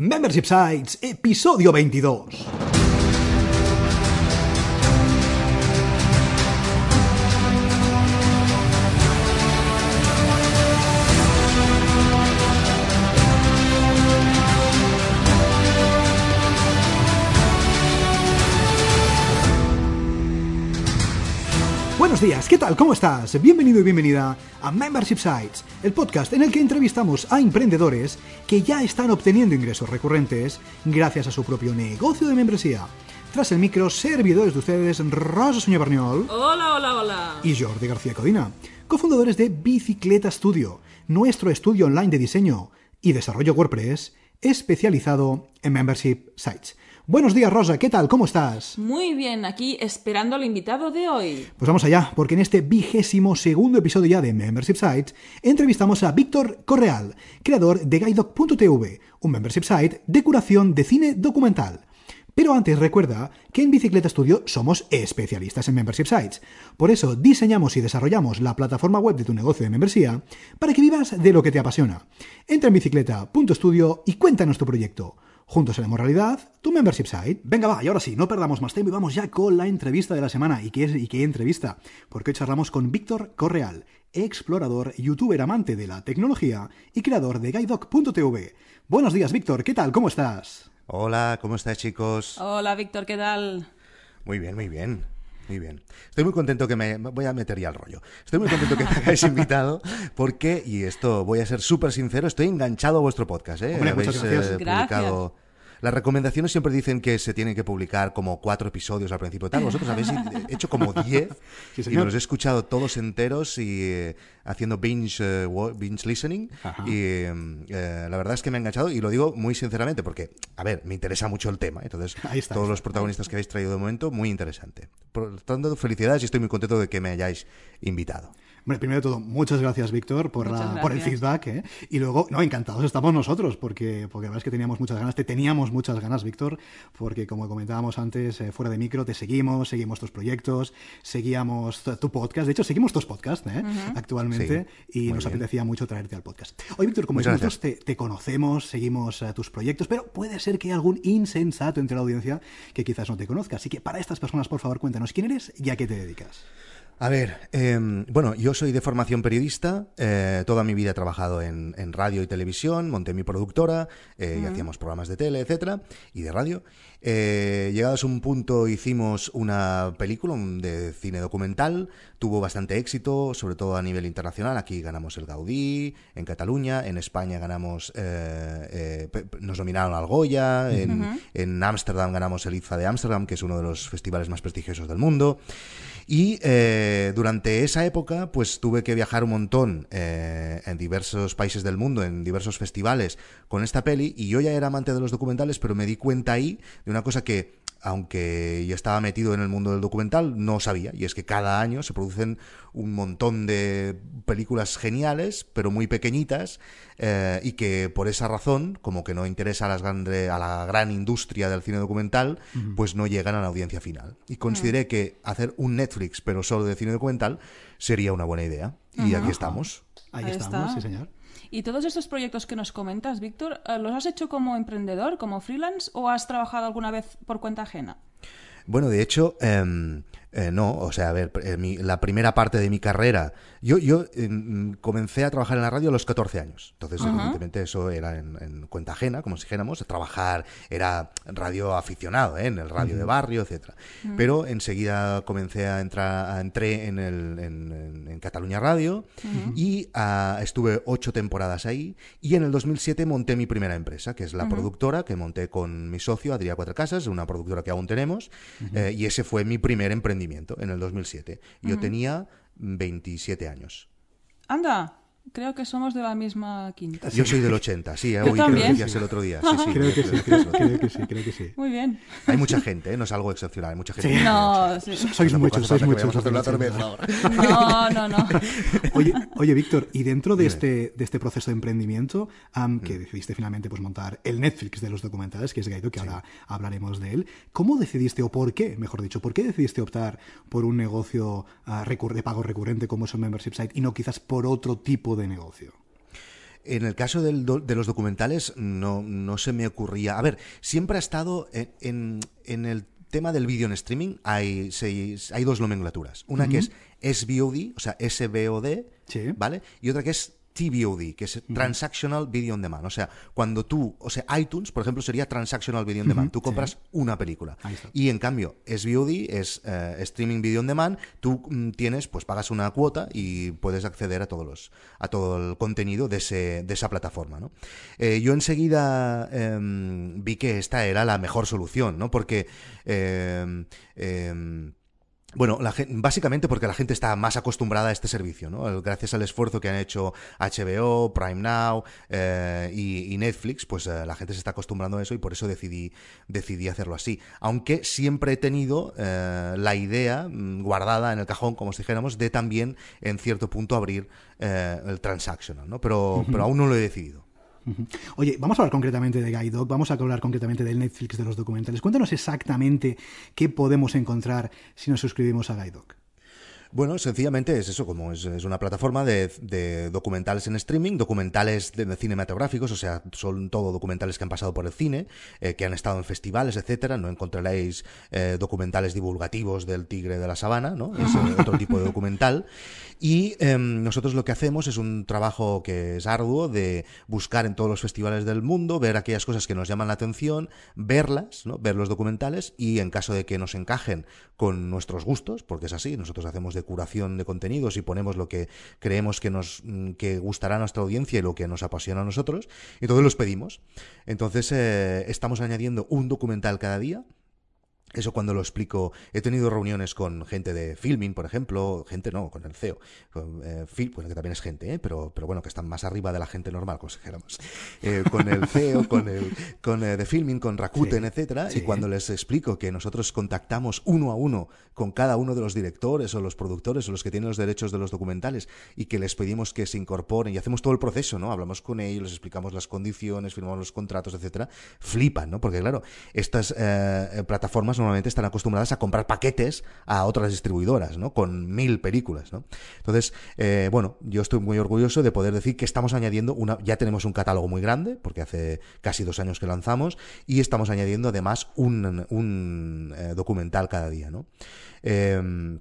Membership Sites, episodio 22. Buenos días, ¿qué tal? ¿Cómo estás? Bienvenido y bienvenida a Membership Sites, el podcast en el que entrevistamos a emprendedores que ya están obteniendo ingresos recurrentes gracias a su propio negocio de membresía. Tras el micro, servidores de ustedes Rosa Soña Barniol Hola, hola, hola. y Jordi García Codina, cofundadores de Bicicleta Studio, nuestro estudio online de diseño y desarrollo WordPress especializado en Membership Sites. Buenos días, Rosa, ¿qué tal? ¿Cómo estás? Muy bien, aquí esperando al invitado de hoy. Pues vamos allá, porque en este vigésimo segundo episodio ya de Membership Site entrevistamos a Víctor Correal, creador de Guidoc.tv, un membership site de curación de cine documental. Pero antes recuerda que en Bicicleta Studio somos especialistas en membership sites. Por eso diseñamos y desarrollamos la plataforma web de tu negocio de membresía para que vivas de lo que te apasiona. Entra en bicicleta.studio y cuéntanos tu proyecto. Juntos haremos realidad tu membership site. Venga, va, y ahora sí, no perdamos más tiempo y vamos ya con la entrevista de la semana. ¿Y qué, es, y qué entrevista? Porque hoy charlamos con Víctor Correal, explorador, youtuber amante de la tecnología y creador de Guidoc.tv. Buenos días, Víctor, ¿qué tal? ¿Cómo estás? Hola, ¿cómo estáis chicos? Hola, Víctor, ¿qué tal? Muy bien, muy bien. Muy bien. Estoy muy contento que me... Voy a meter ya el rollo. Estoy muy contento que me hayáis invitado porque, y esto voy a ser súper sincero, estoy enganchado a vuestro podcast. ¿eh? Hombre, muchas gracias. eh, publicado... Las recomendaciones siempre dicen que se tienen que publicar como cuatro episodios al principio. Tal. Vosotros habéis hecho como diez Sí, y me los he escuchado todos enteros y eh, haciendo binge, wa- binge listening. Ajá. Y eh, eh, la verdad es que me ha enganchado y lo digo muy sinceramente porque, a ver, me interesa mucho el tema. Entonces, está, todos los protagonistas que habéis traído de momento, muy interesante. Por lo tanto, felicidades y estoy muy contento de que me hayáis invitado. Bueno, primero de todo, muchas gracias, Víctor, por, la- por el feedback. ¿eh? Y luego, no, encantados estamos nosotros, porque, porque la verdad es que teníamos muchas ganas, te teníamos muchas ganas, Víctor, porque como comentábamos antes, eh, fuera de micro, te seguimos, seguimos tus proyectos, seguíamos tu podcast. De hecho, seguimos tus podcasts ¿eh? actualmente y nos bien. apetecía mucho traerte al podcast. Hoy, Víctor, como Muchas decimos, te, te conocemos, seguimos eh, tus proyectos, pero puede ser que hay algún insensato entre la audiencia que quizás no te conozca. Así que para estas personas, por favor, cuéntanos quién eres y a qué te dedicas. A ver, eh, bueno, yo soy de formación periodista, eh, toda mi vida he trabajado en, en radio y televisión, monté mi productora eh, y hacíamos programas de tele, etcétera, y de radio. Eh, llegados a un punto hicimos una película un- de cine documental, tuvo bastante éxito, sobre todo a nivel internacional. Aquí ganamos el Gaudí, en Cataluña, en España ganamos, eh, nos nominaron al Goya, en en Ámsterdam ganamos el IFA de Ámsterdam, que es uno de los festivales más prestigiosos del mundo. Y eh, durante esa época, pues tuve que viajar un montón eh, en diversos países del mundo, en diversos festivales con esta peli. Y yo ya era amante de los documentales, pero me di cuenta ahí de una cosa que, aunque yo estaba metido en el mundo del documental, no sabía. Y es que cada año se producen un montón de películas geniales, pero muy pequeñitas, eh, y que por esa razón, como que no interesa a, las grande- a la gran industria del cine documental, pues no llegan a la audiencia final. Y consideré que hacer un Netflix, pero solo de cine documental, sería una buena idea. Y aquí estamos. Ahí, Ahí estamos, está. sí, señor. ¿Y todos estos proyectos que nos comentas, Víctor, eh, los has hecho como emprendedor, como freelance o has trabajado alguna vez por cuenta ajena? Bueno, de hecho, em, eh, no, o sea, a ver, eh, mi- la primera parte de mi carrera, yo, yo em, comencé a trabajar en la radio a los 14 años, entonces evidentemente eso era en, en cuenta ajena, como si dijéramos, trabajar era radio aficionado, ¿eh? en el radio de barrio, etcétera. Pero enseguida comencé a entrar, a- entré en, el, en, en- Cataluña Radio y ah, estuve ocho temporadas ahí y en el 2007 monté mi primera empresa, que es la productora que monté con mi socio Adrià Cuatro Casas, una productora que aún tenemos, eh, y ese fue mi primer emprendimiento en el 2007. Yo tenía 27 años. Anda, creo que somos de la misma quinta. Yo soy del 80, sí, Yo hoy también. decías el otro día. Sí, sí, Creo que sí, creo creo, que creo que sí, creo que sí. Muy bien. Hay mucha gente, ¿eh? no es algo excepcional, hay mucha gente. No, 80. sí. Sois muchos, sois muchos. hacer una cerveza ahora. No, no, no. Oye, oye, Víctor, y dentro de este, de este proceso de emprendimiento, que decidiste finalmente pues, montar el Netflix de los documentales, que es Gaido, que ahora hablaremos de él, ¿cómo decidiste, o por qué, mejor dicho, por qué decidiste optar por un negocio ah, de pago recurrente como es un membership site y no quizás por otro tipo de negocio? en el caso del do- de los documentales no, no se me ocurría. A ver, siempre ha estado en, en- en el tema del vídeo en streaming hay, seis- hay dos nomenclaturas. Una que es SVOD, o sea, SVOD, Sí. ¿vale? Y otra que es TVOD, que es Transactional Video on Demand. O sea, cuando tú, o sea, iTunes, por ejemplo, sería Transactional Video on Demand. Tú compras una película. Y en cambio, SVOD es eh, Streaming Video on Demand. Tú mm, tienes, pues pagas una cuota y puedes acceder a todos los, a todo el contenido de, ese, de esa plataforma, ¿no? Eh, yo enseguida em, vi que esta era la mejor solución, ¿no? Porque em, em, bueno, la básicamente porque la gente está más acostumbrada a este servicio, ¿no? Gracias al esfuerzo que han hecho HBO, Prime Now eh, y, y Netflix, pues eh, la gente se está acostumbrando a eso y por eso decidí, decidí hacerlo así. Aunque siempre he tenido eh, la idea mm, guardada en el cajón, como si dijéramos, de también en cierto punto abrir eh, el transactional, ¿no? Pero, pero aún no lo he decidido. Oye, vamos a hablar concretamente de Guide Dog, vamos a hablar concretamente del Netflix de los documentales. Cuéntanos exactamente qué podemos encontrar si nos suscribimos a Guide Dog. Bueno, sencillamente es eso, como es, una plataforma de, documentales en streaming, documentales de, de cinematográficos, o sea, son todo documentales que han pasado por el cine, eh, que han estado en festivales, etcétera. No encontraréis eh, documentales divulgativos del tigre de la sabana, ¿no? Es eh, otro tipo de documental. Y em, nosotros lo que hacemos es un trabajo que es arduo de buscar en todos los festivales del mundo, ver aquellas cosas que nos llaman la atención, verlas, ¿no? ver los documentales y en caso de que nos encajen con nuestros gustos, porque es así, nosotros hacemos de curación de contenidos y ponemos lo que creemos que nos mm, que gustará a nuestra audiencia y lo que nos apasiona a nosotros, y entonces los pedimos. Entonces eh, estamos añadiendo un documental cada día. Eso cuando lo explico, he tenido reuniones con gente de filming, por ejemplo, gente no, con el CEO, con, eh, Phil, bueno, que también es gente, ¿eh? pero, pero bueno, que están más arriba de la gente normal, dijéramos, Eh, con el CEO, con el con eh, de filming, con Rakuten, Sí, etcétera, sí. y cuando les explico que nosotros contactamos uno a uno con cada uno de los directores o los productores o los que tienen los derechos de los documentales y que les pedimos que se incorporen y hacemos todo el proceso, ¿no? Hablamos con ellos, les explicamos las condiciones, firmamos los contratos, etcétera, flipan, ¿no? Porque claro, estas eh, plataformas normalmente están acostumbradas a comprar paquetes a otras distribuidoras, ¿no? Con mil películas, ¿no? Entonces, eh, bueno, yo estoy muy orgulloso de poder decir que estamos añadiendo una, ya tenemos un catálogo muy grande, porque hace casi dos años que lanzamos, y estamos añadiendo además un, un eh, documental cada día, ¿no? Eh,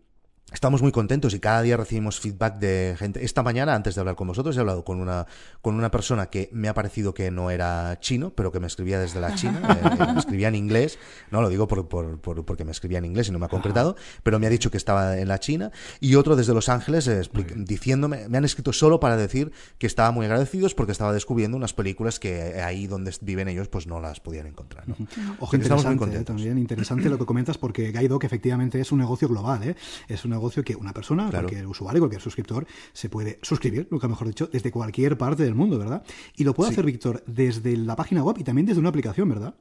Estamos muy contentos y cada día recibimos feedback de gente. Esta mañana, antes de hablar con vosotros, he hablado con una, con una persona que me ha parecido que no era chino, pero que me escribía desde la China. eh, eh, me escribía en inglés. No lo digo por, por- por- porque me escribía en inglés y no me ha concretado, pero me ha dicho que estaba en la China. Y otro desde Los Ángeles eh, diciéndome, me han escrito solo para decir que estaban muy agradecidos porque estaba descubriendo unas películas que ahí donde viven ellos pues no las podían encontrar. ¿no? Ojo, estamos muy ¿eh? contentos. también interesante lo que comentas porque Guide Dog efectivamente es un negocio global, ¿eh? es un negocio que una persona, Claro. cualquier usuario, cualquier suscriptor, se puede suscribir, nunca mejor dicho, desde cualquier parte del mundo, ¿verdad? Y lo puede hacer Víctor desde la página web y también desde una aplicación, ¿verdad?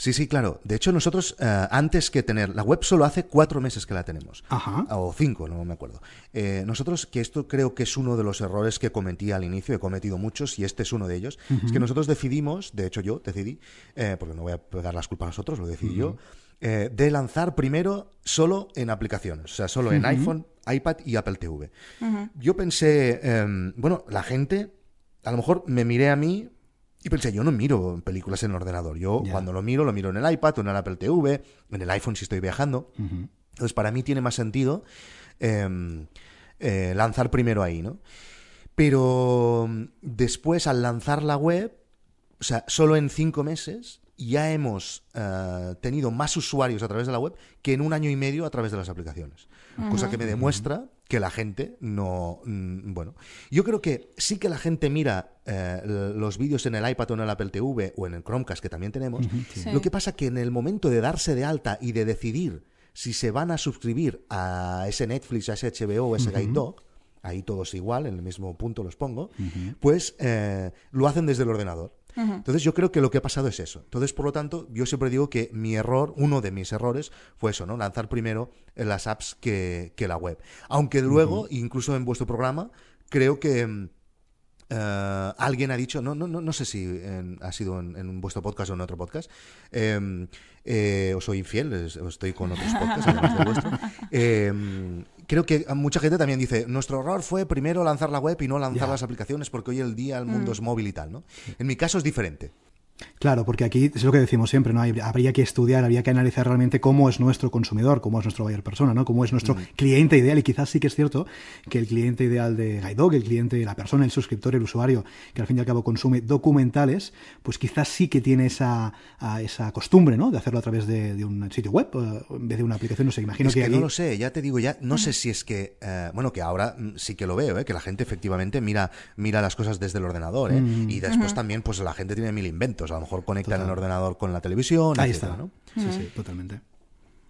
Sí, sí, claro. De hecho, nosotros, eh, antes que tener la web, solo hace cuatro meses que la tenemos. Ajá. O cinco, no me acuerdo. Eh, nosotros, que esto creo que es uno de los errores que cometí al inicio, he cometido muchos y este es uno de ellos, es que nosotros decidimos, de hecho yo decidí, eh, porque no voy a pegar las culpas a nosotros, lo decidí yo, eh, de lanzar primero solo en aplicaciones, o sea, solo en iPhone, iPad y Apple TV. Yo pensé, em, bueno, la gente, a lo mejor me miré a mí y pensé, yo no miro películas en el ordenador. Yo cuando lo miro, lo miro en el iPad o en el Apple TV, en el iPhone si estoy viajando. Entonces, para mí tiene más sentido em, eh, lanzar primero ahí, ¿no? Pero mm, después, al lanzar la web, o sea, solo en cinco meses ya hemos eh, tenido más usuarios a través de la web que en un año y medio a través de las aplicaciones. Cosa que me demuestra que la gente no... mm, Bueno, yo creo que sí que la gente mira eh, los vídeos en el iPad o en el Apple TV o en el Chromecast que también tenemos. Sí. Lo que pasa que en el momento de darse de alta y de decidir si se van a suscribir a ese Netflix, a ese HBO o ese Guide Dog, ahí todos igual, en el mismo punto los pongo, pues eh, lo hacen desde el ordenador. Entonces yo creo que lo que ha pasado es eso. Entonces, por lo tanto, yo siempre digo que mi error, uno de mis errores, fue eso, ¿no? Lanzar primero las apps que, que la web. Aunque luego, incluso en vuestro programa, creo que... mm, eh, alguien ha dicho, no, no, no, no sé si en- ha sido en, en vuestro podcast o en otro podcast, eh, eh, os soy infiel, estoy con otros podcasts, además del vuestro, eh, creo que mucha gente también dice, nuestro error fue primero lanzar la web y no lanzar las aplicaciones porque hoy el día el mundo es móvil y tal, ¿no? En mi caso es diferente. Claro, porque aquí es lo que decimos siempre, ¿no? Hay- Habría que estudiar, habría que analizar realmente cómo es nuestro consumidor, cómo es nuestro buyer persona, ¿no? Cómo es nuestro cliente ideal. Y quizás sí que es cierto que el cliente ideal de Guidog, el cliente, la persona, el suscriptor, el usuario, que al fin y al cabo consume documentales, pues quizás sí que tiene esa, a- esa costumbre, ¿no? De hacerlo a través de, de un sitio web, en vez de una aplicación. No sé, imagino es que, aquí- no lo sé, ya te digo, ya no sé si es que, eh, bueno, que ahora mm, sí que lo veo, ¿eh? que la gente efectivamente mira, mira las cosas desde el ordenador, ¿eh? Mm. y después también, pues la gente tiene mil inventos, a lo mejor conectan el ordenador con la televisión, Ahí etcétera, está. ¿no? Sí, sí, totalmente.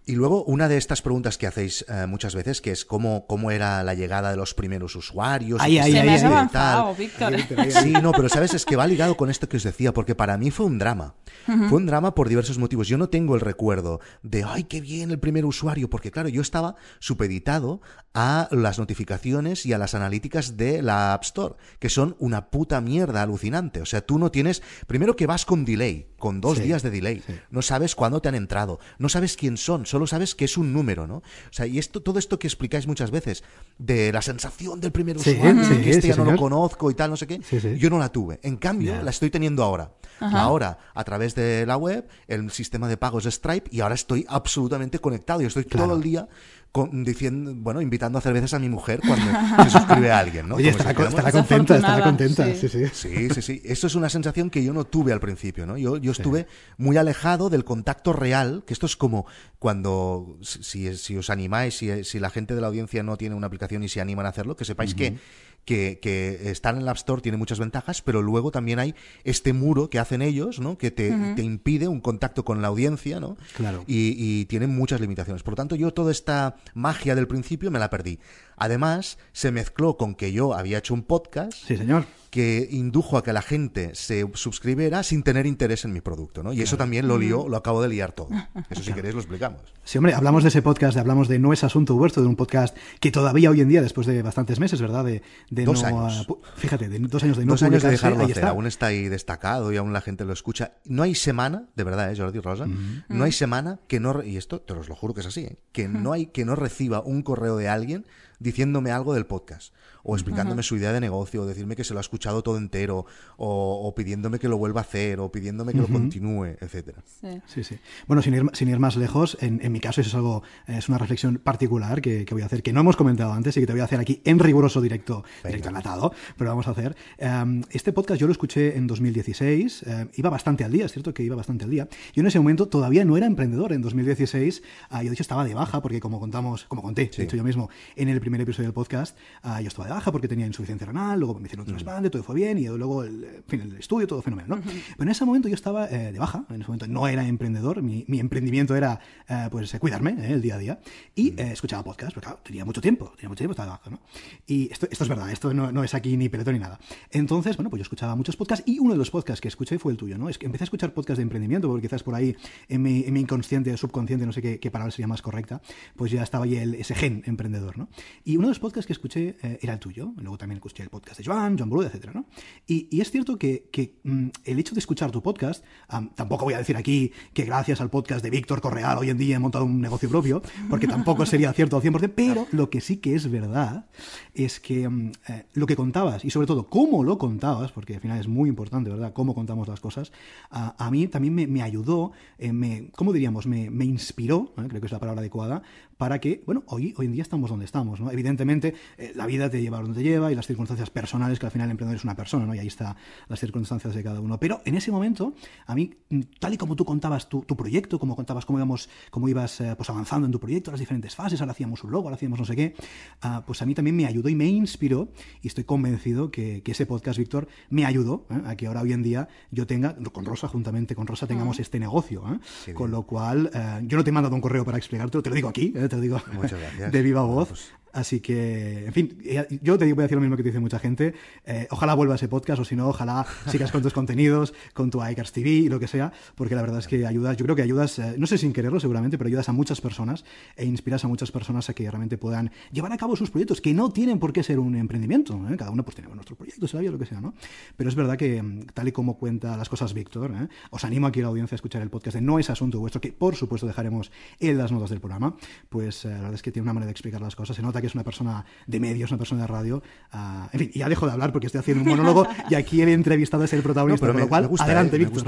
Y luego, una de estas preguntas que hacéis eh, muchas veces, que es cómo, cómo era la llegada de los primeros usuarios. Ahí, y ahí, qué Se ahí, me ahí, has y ahí. avanzado, tal. Víctor. Sí, no, pero sabes, es que va ligado con esto que os decía, porque para mí fue un drama. Fue un drama por diversos motivos. Yo no tengo el recuerdo de, ay, qué bien el primer usuario, porque claro, yo estaba supeditado a las notificaciones y a las analíticas de la App Store, que son una puta mierda alucinante. O sea, tú no tienes, primero que vas con delay, con dos Sí, días de delay. sí. No sabes cuándo te han entrado, no sabes quién son, solo sabes que es un número, ¿no? O sea, y esto, todo esto que explicáis muchas veces, de la sensación del primer Sí, usuario, sí, que este sí, ya no lo conozco y tal, no sé qué, Sí, sí. yo no la tuve. En cambio, la estoy teniendo ahora. Ahora, a través de la web, el sistema de pagos de Stripe, y ahora estoy absolutamente conectado. Yo estoy Claro. todo el día con- diciendo, bueno, invitando a hacer veces a mi mujer cuando se suscribe a alguien, ¿no? Oye, estará, contenta, estará contenta. Sí, sí. sí. Sí, sí, sí. Esto es una sensación que yo no tuve al principio, ¿no? Yo, yo estuve muy alejado del contacto real, que esto es como cuando, si, si os animáis, si, si la gente de la audiencia no tiene una aplicación y se animan a hacerlo, que sepáis que, que, que estar en el App Store tiene muchas ventajas, pero luego también hay este muro que hacen ellos, ¿no? Que te, te impide un contacto con la audiencia, ¿no? Claro. y, y tienen muchas limitaciones. Por lo tanto, yo toda esta magia del principio me la perdí. Además, se mezcló con que yo había hecho un podcast Sí, señor. que indujo a que la gente se suscribiera sin tener interés en mi producto, ¿no? Y eso también lo lío, lo acabo de liar todo. Eso si queréis lo explicamos. Sí, hombre, hablamos de ese podcast, hablamos de No es Asunto Vuestro, de un podcast que todavía hoy en día, después de bastantes meses, ¿verdad? De, de Dos no, años. fíjate, de dos años de no Dos años de dejarlo hacer, está. aún está ahí destacado y aún la gente lo escucha. No hay semana, de verdad, ¿eh, Jordi Rosa? No hay semana que no, re- y esto te os lo juro que es así, ¿eh? que no hay que no reciba un correo de alguien diciéndome algo del podcast, o explicándome su idea de negocio, o decirme que se lo ha escuchado todo entero, o, o pidiéndome que lo vuelva a hacer, o pidiéndome que lo continúe, etcétera. Sí. Sí, sí. Bueno, sin ir, sin ir más lejos, en, en mi caso eso es algo, es una reflexión particular que, que voy a hacer, que no hemos comentado antes y que te voy a hacer aquí en riguroso directo, directo enlatado, pero vamos a hacer. Um, este podcast yo lo escuché en 2016, eh, iba bastante al día, es cierto que iba bastante al día. Yo en ese momento todavía no era emprendedor. En 2016, ah, yo de hecho estaba de baja, porque como contamos, como conté, de hecho yo mismo, en el primer episodio del podcast, ah, yo estaba de baja porque tenía insuficiencia renal, luego me hicieron un trasplante, todo fue bien, y luego el, en fin, el estudio, todo fenomenal, ¿no? Pero en ese momento yo estaba eh, de baja, en ese momento no era emprendedor, mi, mi emprendimiento era eh, pues eh, cuidarme eh, el día a día, y eh, escuchaba podcast, porque claro, tenía mucho tiempo, tenía mucho tiempo, estaba de baja, ¿no? Y esto, esto es verdad, esto no, no es aquí ni peletón ni nada. Entonces, bueno, pues yo escuchaba muchos podcasts, y uno de los podcasts que escuché fue el tuyo, ¿no? Es que empecé a escuchar podcasts de emprendimiento, porque quizás por ahí en mi, en mi inconsciente, subconsciente, no sé qué, qué palabra sería más correcta, pues ya estaba ahí el, ese gen emprendedor, ¿no? Y uno de los podcasts que escuché eh, era el tuyo, luego también escuché el podcast de Joan, Joan Boluda, etcétera, ¿no? Y, y es cierto que, que, mm, el hecho de escuchar tu podcast, am, tampoco voy a decir aquí que gracias al podcast de Víctor Correal hoy en día he montado un negocio propio, porque tampoco sería cierto al 100%, pero lo que sí que es verdad es que mm, eh, lo que contabas y sobre todo cómo lo contabas, porque al final es muy importante, ¿verdad? Cómo contamos las cosas, a, a mí también me, me ayudó, eh, me, ¿cómo diríamos? Me, me inspiró, ¿eh? creo que es la palabra adecuada, para que, bueno, hoy, hoy en día estamos donde estamos, ¿no? Evidentemente, eh, la vida te lleva a donde lleva y las circunstancias personales, que al final el emprendedor es una persona, ¿no? Y ahí están las circunstancias de cada uno. Pero en ese momento, a mí, tal y como tú contabas tu, tu proyecto, como contabas cómo íbamos, cómo ibas eh, pues avanzando en tu proyecto, las diferentes fases, ahora hacíamos un logo, ahora hacíamos no sé qué, ah, pues a mí también me ayudó y me inspiró y estoy convencido que, que ese podcast, Víctor, me ayudó ¿eh? a que ahora hoy en día yo tenga, con Rosa, juntamente con Rosa, tengamos este negocio. ¿eh? Con bien. lo cual, yo no te he mandado un correo para explicártelo, te lo digo aquí, te lo digo de viva voz. pues- Así que, en fin, yo te voy a decir lo mismo que te dice mucha gente. Eh, ojalá vuelva ese podcast o si no, ojalá sigas con tus contenidos, con tu iCars TV y lo que sea, porque la verdad es que ayudas, yo creo que ayudas, eh, no sé sin quererlo seguramente, pero ayudas a muchas personas e inspiras a muchas personas a que realmente puedan llevar a cabo sus proyectos, que no tienen por qué ser un emprendimiento. ¿eh? Cada uno pues tiene nuestros proyectos, la vida, lo que sea, ¿no? Pero es verdad que, mm, tal y como cuenta las cosas Víctor, os animo aquí a la audiencia a escuchar el podcast de No es Asunto Vuestro, que por supuesto dejaremos en las notas del programa, pues la verdad es que tiene una manera de explicar las cosas. Se nota nota que es una persona de medios, una persona de radio. Ah, en fin, ya dejo de hablar porque estoy haciendo un monólogo y aquí el entrevistado es el protagonista, No, pero con me- lo cual, me gusta, adelante, eh, Víctor.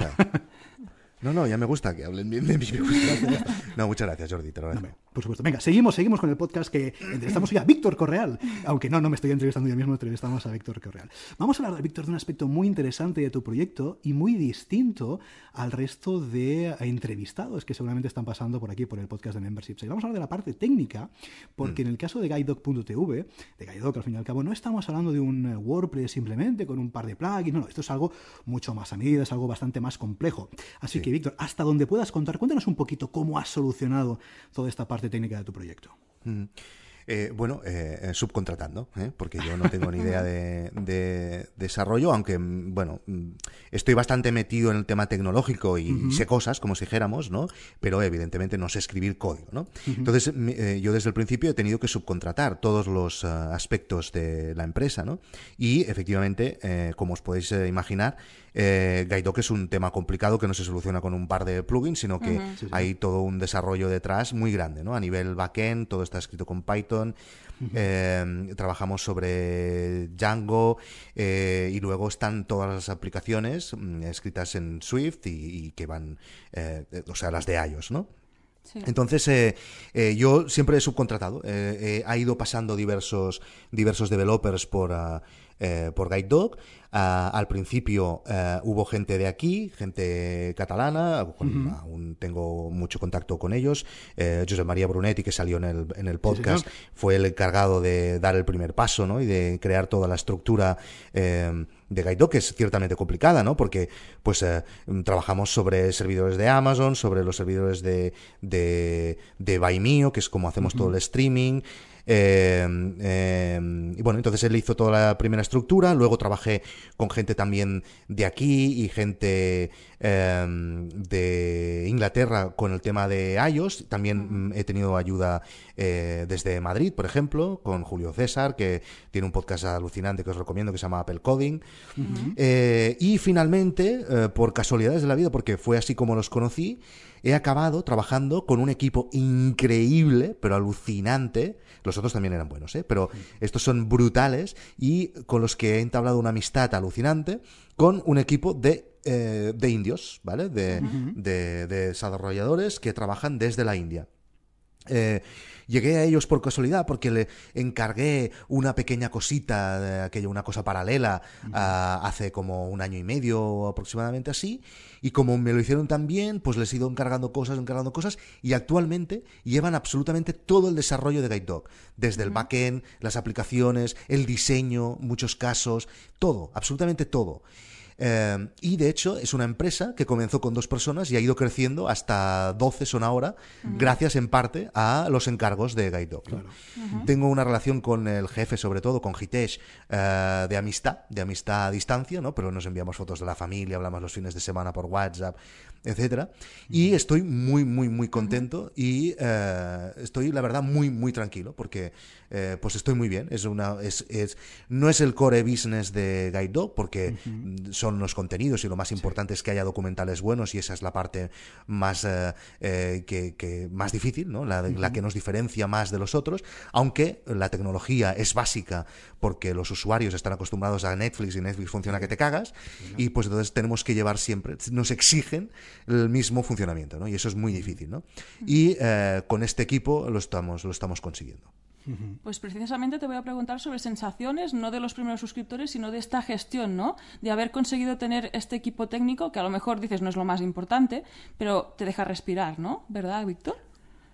No, no, ya me gusta que hablen bien de mí. me gusta. No, muchas gracias, Jordi, te lo agradezco. Por supuesto. Venga, seguimos, seguimos con el podcast que entrevistamos hoy a Víctor Correal. Aunque no, no me estoy entrevistando yo mismo, entrevistamos a Víctor Correal. Vamos a hablar, Víctor, de un aspecto muy interesante de tu proyecto y muy distinto al resto de entrevistados que seguramente están pasando por aquí por el podcast de Memberships. Y vamos a hablar de la parte técnica, porque en el caso de GuideDoc.tv, de GuideDoc al fin y al cabo, no estamos hablando de un WordPress simplemente con un par de plugins, no, no, esto es algo mucho más a medida, es algo bastante más complejo. Así que, Víctor, hasta donde puedas contar, cuéntanos un poquito cómo has solucionado toda esta parte técnica de tu proyecto. Mm. Eh, bueno, eh, eh, subcontratando, ¿eh? porque yo no tengo ni idea de, de desarrollo, aunque, mm, bueno, mm, estoy bastante metido en el tema tecnológico y sé cosas, como si dijéramos, ¿no? Pero evidentemente no sé escribir código, ¿no? Entonces, mi- eh, yo desde el principio he tenido que subcontratar todos los ah, aspectos de la empresa, ¿no? Y efectivamente, eh, como os podéis imaginar, eh, Gaidoc es un tema complicado que no se soluciona con un par de plugins, sino que hay todo un desarrollo detrás muy grande, ¿no? A nivel backend, todo está escrito con Python. Eh, trabajamos sobre Django eh, y luego están todas las aplicaciones mm, escritas en Swift y, y que van, eh, o sea, las de iOS, ¿no? Sí. Entonces, eh, eh, yo siempre he subcontratado. eh, eh, ha ido pasando diversos, diversos developers por, ah, eh, por GuideDog. Ah, al principio eh, hubo gente de aquí, gente catalana, con- aún tengo mucho contacto con ellos. Eh, Josep María Brunetti, que salió en el, en el podcast, fue el encargado de dar el primer paso ¿no? y de crear toda la estructura eh, de GuideDog, que es ciertamente complicada, ¿no? porque pues trabajamos sobre servidores de Amazon, sobre los servidores de, de, de que es como hacemos todo el streaming. Eh, eh, y bueno, entonces él hizo toda la primera estructura, luego trabajé con gente también de aquí y gente eh, de Inglaterra con el tema de iOS. También mm, he tenido ayuda eh, desde Madrid, por ejemplo, con Julio César, que tiene un podcast alucinante que os recomiendo que se llama Apple Coding. Eh, y finalmente, eh, por casualidades de la vida, porque fue así como los conocí, he acabado trabajando con un equipo increíble, pero alucinante. Los otros también eran buenos, ¿eh? pero estos son brutales y con los que he entablado una amistad alucinante con un equipo de, eh, de indios, ¿vale? De, de- de desarrolladores que trabajan desde la India. Eh, llegué a ellos por casualidad porque le encargué una pequeña cosita, de aquello, una cosa paralela, hace como un año y medio aproximadamente así. Y como me lo hicieron tan bien, pues les he ido encargando cosas, encargando cosas. Y actualmente llevan absolutamente todo el desarrollo de GuideDog. Desde el backend, las aplicaciones, el diseño, muchos casos, todo, absolutamente todo. Eh, y de hecho es una empresa que comenzó con dos personas y ha ido creciendo hasta 12 son ahora, gracias en parte a los encargos de GuideDog. ¿no? Tengo una relación con el jefe, sobre todo con Hitesh, eh, de amistad, de amistad a distancia, ¿no? pero nos enviamos fotos de la familia, hablamos los fines de semana por WhatsApp, etcétera. Y estoy muy, muy, muy contento y eh, estoy, la verdad, muy, muy tranquilo porque eh, pues estoy muy bien. Es una, es, es, no es el core business de Guide Dog porque son los contenidos y lo más importante es que haya documentales buenos y esa es la parte más, eh, eh, que, que más difícil, ¿no? la, la que nos diferencia más de los otros, aunque la tecnología es básica porque los usuarios están acostumbrados a Netflix y Netflix funciona que te cagas y pues entonces tenemos que llevar siempre, nos exigen el mismo funcionamiento, ¿no? Y eso es muy difícil, ¿no? Y eh, con este equipo lo estamos, lo estamos consiguiendo. Pues precisamente te voy a preguntar sobre sensaciones, no de los primeros suscriptores, sino de esta gestión, ¿no? De haber conseguido tener este equipo técnico, que a lo mejor dices no es lo más importante, pero te deja respirar, ¿no? ¿Verdad, Víctor?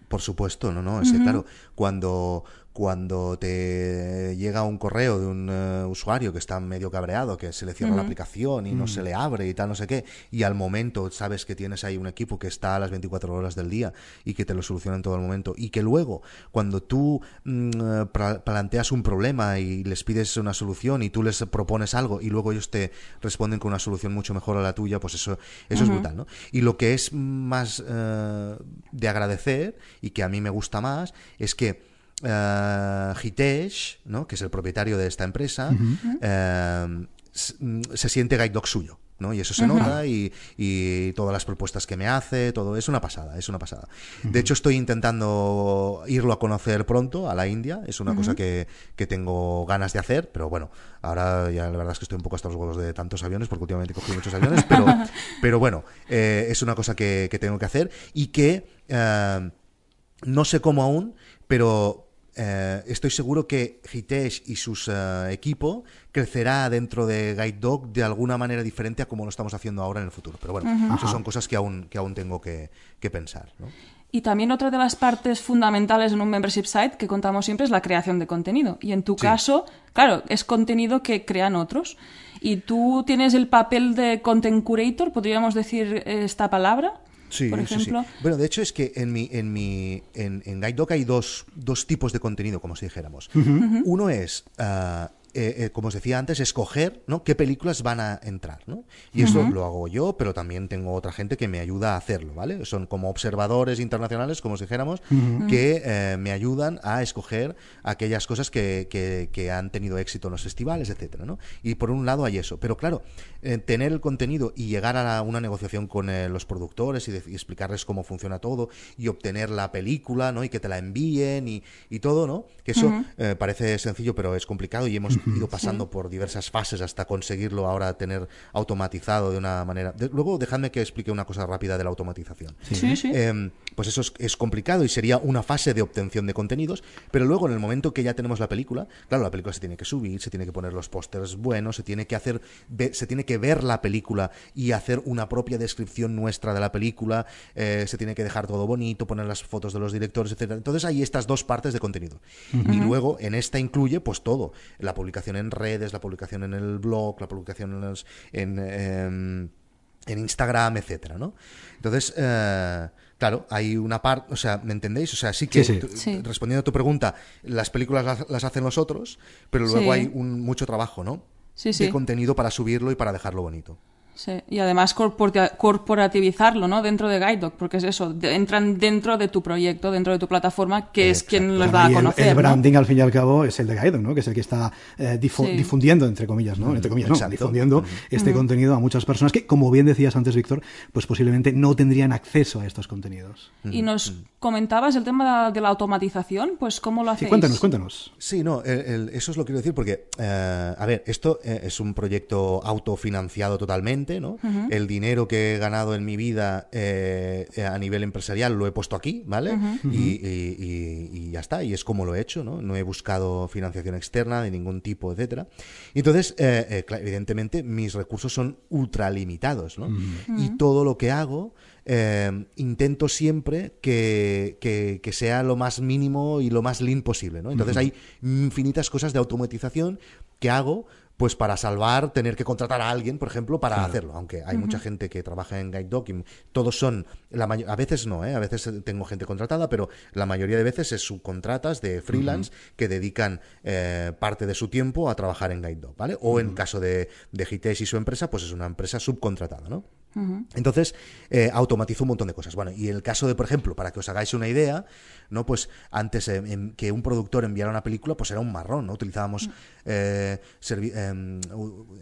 Por supuesto, no, no, es que claro, cuando, cuando te llega un correo de un eh, usuario que está medio cabreado, que se le cierra la aplicación y no se le abre y tal, no sé qué, y al momento sabes que tienes ahí un equipo que está a las 24 horas del día y que te lo soluciona en todo el momento, y que luego, cuando tú mm, eh, planteas un problema y les pides una solución y tú les propones algo y luego ellos te responden con una solución mucho mejor a la tuya, pues eso, eso es brutal, ¿no? Y lo que es más eh, de agradecer y que a mí me gusta más es que eh, Hitesh, ¿no? que es el propietario de esta empresa, eh, mm, se siente guide dog suyo. ¿no? Y eso se nota y, y, todas las propuestas que me hace, todo es una pasada, es una pasada. De hecho, estoy intentando irlo a conocer pronto a la India, es una cosa que, que, tengo ganas de hacer, pero bueno, ahora ya la verdad es que estoy un poco hasta los huevos de tantos aviones, porque últimamente he cogido muchos aviones, pero, pero bueno, eh, es una cosa que, que, tengo que hacer y que eh, no sé cómo aún, pero, eh, estoy seguro que Hitesh y su uh, equipo crecerá dentro de Guide Dog de alguna manera diferente a como lo estamos haciendo ahora en el futuro. Pero bueno, uh -huh. esas son cosas que aún, que aún tengo que, que pensar. ¿no? Y también otra de las partes fundamentales en un membership site que contamos siempre es la creación de contenido. Y en tu sí. caso, claro, es contenido que crean otros. Y tú tienes el papel de content curator, podríamos decir esta palabra. Sí, por ejemplo. Sí, sí. Bueno, de hecho es que en mi, en mi, en, en Guide Dog hay dos, dos tipos de contenido, como si dijéramos. Uh -huh. Uno es uh, eh, eh, como os decía antes, escoger ¿no? qué películas van a entrar. ¿no? Y eso uh -huh. lo hago yo, pero también tengo otra gente que me ayuda a hacerlo. ¿vale? Son como observadores internacionales, como os dijéramos, uh -huh. que eh, me ayudan a escoger aquellas cosas que, que, que, han tenido éxito en los festivales, etcétera, ¿no? Y por un lado hay eso. Pero claro, eh, tener el contenido y llegar a una negociación con los productores y, y, explicarles cómo funciona todo y obtener la película ¿no? y que te la envíen y, y todo, ¿no? que eso uh -huh. parece sencillo, pero es complicado y hemos ido pasando sí. por diversas fases hasta conseguirlo ahora tener automatizado de una manera. De, luego, dejadme que explique una cosa rápida de la automatización. Sí, sí. Eh, pues eso es, es, complicado y sería una fase de obtención de contenidos, pero luego en el momento que ya tenemos la película, claro, la película se tiene que subir, se tiene que poner los pósters buenos, se tiene que hacer, se tiene que ver la película y hacer una propia descripción nuestra de la película, eh, se tiene que dejar todo bonito, poner las fotos de los directores, etcétera. Entonces hay estas dos partes de contenido. Uh -huh. Y luego en esta incluye pues todo, la publicación en redes, la publicación en el blog, la publicación en, los, en, en, en Instagram, etcétera, ¿no? Entonces, eh, claro, hay una parte, o sea, ¿me entendéis? O sea, sí que, sí, sí. Sí. respondiendo a tu pregunta, las películas las, las hacen los otros, pero luego Sí. hay un, mucho trabajo, ¿no? Sí, sí. De contenido para subirlo y para dejarlo bonito. Sí, y además corpora- corporativizarlo, ¿no? Dentro de Guide Dog, porque es eso, de- entran dentro de tu proyecto, dentro de tu plataforma, que es quien los Bueno, da a el- conocer. el, ¿no? branding, al fin y al cabo, es el de Gaidon, ¿no? Que es el que está eh, Sí. difundiendo, entre comillas, ¿no? Entre comillas, no, difundiendo este contenido a muchas personas que, como bien decías antes, Víctor, pues posiblemente no tendrían acceso a estos contenidos. Y nos comentabas el tema de la automatización, pues ¿cómo lo Sí, hacéis? cuéntanos, cuéntanos. Sí, no, el- el- eso es lo que quiero decir porque, eh, a ver, esto eh, es un proyecto autofinanciado totalmente, ¿no? El dinero que he ganado en mi vida eh, a nivel empresarial lo he puesto aquí, ¿vale? y, y- y- y ya está, y es como lo he hecho, ¿no? No he buscado financiación externa de ningún tipo, etcétera. Y entonces, eh, eh, evidentemente, mis recursos son ultralimitados, ¿no? Y todo lo que hago eh, intento siempre que, que- que sea lo más mínimo y lo más lean posible, ¿no? Entonces hay infinitas cosas de automatización que hago pues para salvar tener que contratar a alguien, por ejemplo, para hacerlo. Aunque hay mucha gente que trabaja en Guide Dog y todos son, la a veces no, ¿eh? a veces tengo gente contratada, pero la mayoría de veces es subcontratas de freelance que dedican eh, parte de su tiempo a trabajar en Guide Dog, ¿vale? O en caso de, de Hitesh y su empresa, pues es una empresa subcontratada, ¿no? Entonces, eh, automatizo un montón de cosas. Bueno, y el caso de, por ejemplo, para que os hagáis una idea, ¿no? Pues antes eh, en que un productor enviara una película, pues era un marrón, ¿no? Utilizábamos eh, servi- em,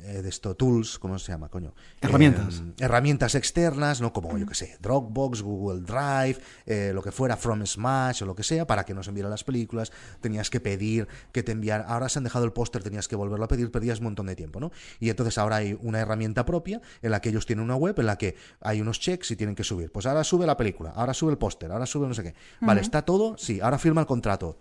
eh, de esto, tools, ¿cómo se llama, coño? Herramientas. Em, herramientas externas, ¿no? Como, yo que sé, Dropbox, Google Drive, eh, lo que fuera, From Smash o lo que sea, para que nos enviara las películas. Tenías que pedir que te enviara. Ahora se han dejado el póster, tenías que volverlo a pedir, perdías un montón de tiempo, ¿no? Y entonces ahora hay una herramienta propia en la que ellos tienen una web en la que hay unos checks y tienen que subir. Pues ahora sube la película, ahora sube el póster, ahora sube no sé qué. Vale, está todo, sí, ahora firma el contrato.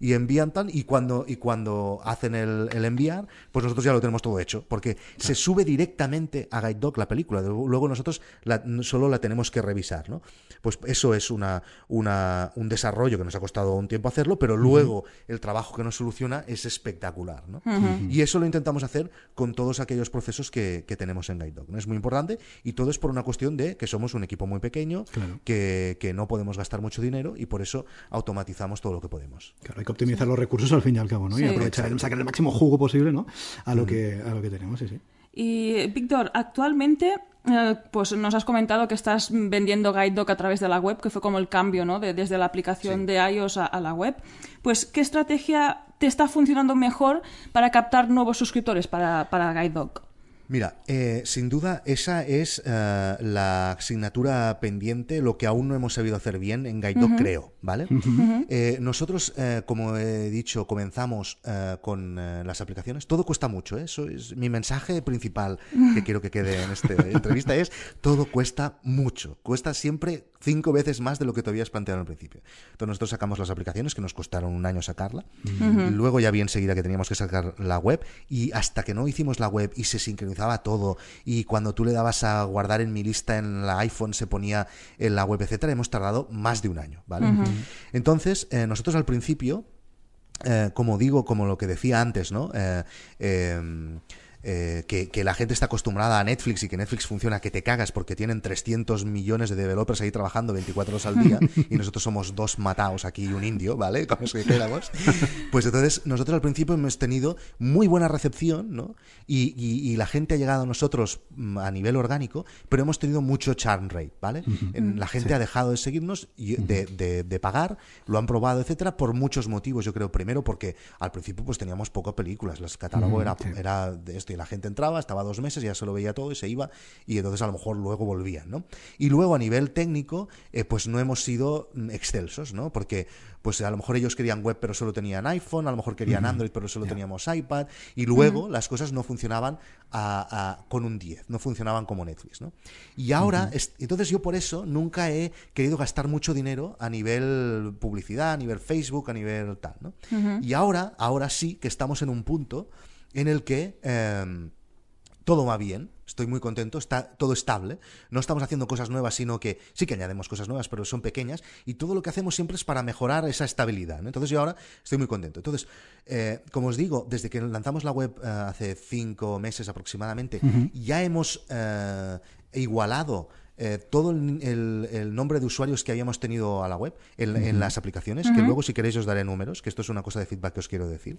Y envían tan y cuando y cuando hacen el, el enviar pues nosotros ya lo tenemos todo hecho porque se sube directamente a Guide Dog la película luego nosotros la- solo la tenemos que revisar ¿no? pues eso es una, una un desarrollo que nos ha costado un tiempo hacerlo pero luego el trabajo que nos soluciona es espectacular ¿no? y eso lo intentamos hacer con todos aquellos procesos que, que tenemos en Guide Dog ¿no? es muy importante y todo es por una cuestión de que somos un equipo muy pequeño Claro. que, que no podemos gastar mucho dinero y por eso automatizamos todo lo que podemos Claro, hay que optimizar los recursos al fin y al cabo, ¿no? Y Sí. aprovechar, sacar el máximo jugo posible, ¿no? A lo que, a lo que tenemos, sí, sí. Y Víctor, actualmente, eh, pues nos has comentado que estás vendiendo Guide Dog a través de la web, que fue como el cambio, ¿no? De- desde la aplicación de iOS a, a la web. Pues, ¿qué estrategia te está funcionando mejor para captar nuevos suscriptores para, para Guide Dog? Mira, eh, sin duda esa es eh, la asignatura pendiente, lo que aún no hemos sabido hacer bien en Guide creo, ¿vale? Eh, nosotros, como he dicho, comenzamos con las aplicaciones. Todo cuesta mucho, Eso es mi mensaje principal que quiero que quede en esta entrevista es todo cuesta mucho. Cuesta siempre cinco veces más de lo que te habías planteado al principio. Entonces nosotros sacamos las aplicaciones que nos costaron un año sacarla. Luego ya bien seguida que teníamos que sacar la web y hasta que no hicimos la web y se sincronizaba todo y cuando tú le dabas a guardar en mi lista en la iPhone se ponía en la web, etcétera, hemos tardado más de un año, ¿vale? Entonces, eh, nosotros al principio, eh, como digo, como lo que decía antes, ¿no? Eh, em, eh, que, la gente está acostumbrada a Netflix y que Netflix funciona que te cagas porque tienen 300 millones de developers ahí trabajando 24 horas al día y nosotros somos dos mataos aquí y un indio, ¿vale? Como que quedamos. Pues entonces nosotros al principio hemos tenido muy buena recepción, ¿no? Y, la gente ha llegado a nosotros mm, a nivel orgánico, pero hemos tenido mucho churn rate, ¿vale? La gente ha dejado de seguirnos, y de, pagar, lo han probado, etcétera, por muchos motivos, yo creo. Primero porque al principio pues teníamos pocas películas, el catálogo era, era de esto la gente entraba, estaba dos meses, ya se lo veía todo y se iba y entonces a lo mejor luego volvían, ¿no? Y luego a nivel técnico, eh, pues no hemos sido mm, excelsos, ¿no? Porque pues a lo mejor ellos querían web pero solo tenían iPhone, a lo mejor querían Android pero solo teníamos iPad y luego las cosas no funcionaban con un 10, no funcionaban como Netflix, ¿no? Y ahora, entonces yo por eso nunca he querido gastar mucho dinero a nivel publicidad, a nivel Facebook, a nivel tal, ¿no? Y ahora, ahora sí que estamos en un punto en el que em, todo va bien, estoy muy contento, está todo estable, no estamos haciendo cosas nuevas, sino que sí que añadimos cosas nuevas, pero son pequeñas, y todo lo que hacemos siempre es para mejorar esa estabilidad. Entonces yo ahora estoy muy contento. Entonces, eh, como os digo, desde que lanzamos la web eh, hace cinco meses aproximadamente, ya hemos eh, igualado eh, todo el, nombre de usuarios que habíamos tenido a la web en, las aplicaciones, que luego si queréis os daré números, que esto es una cosa de feedback que os quiero decir.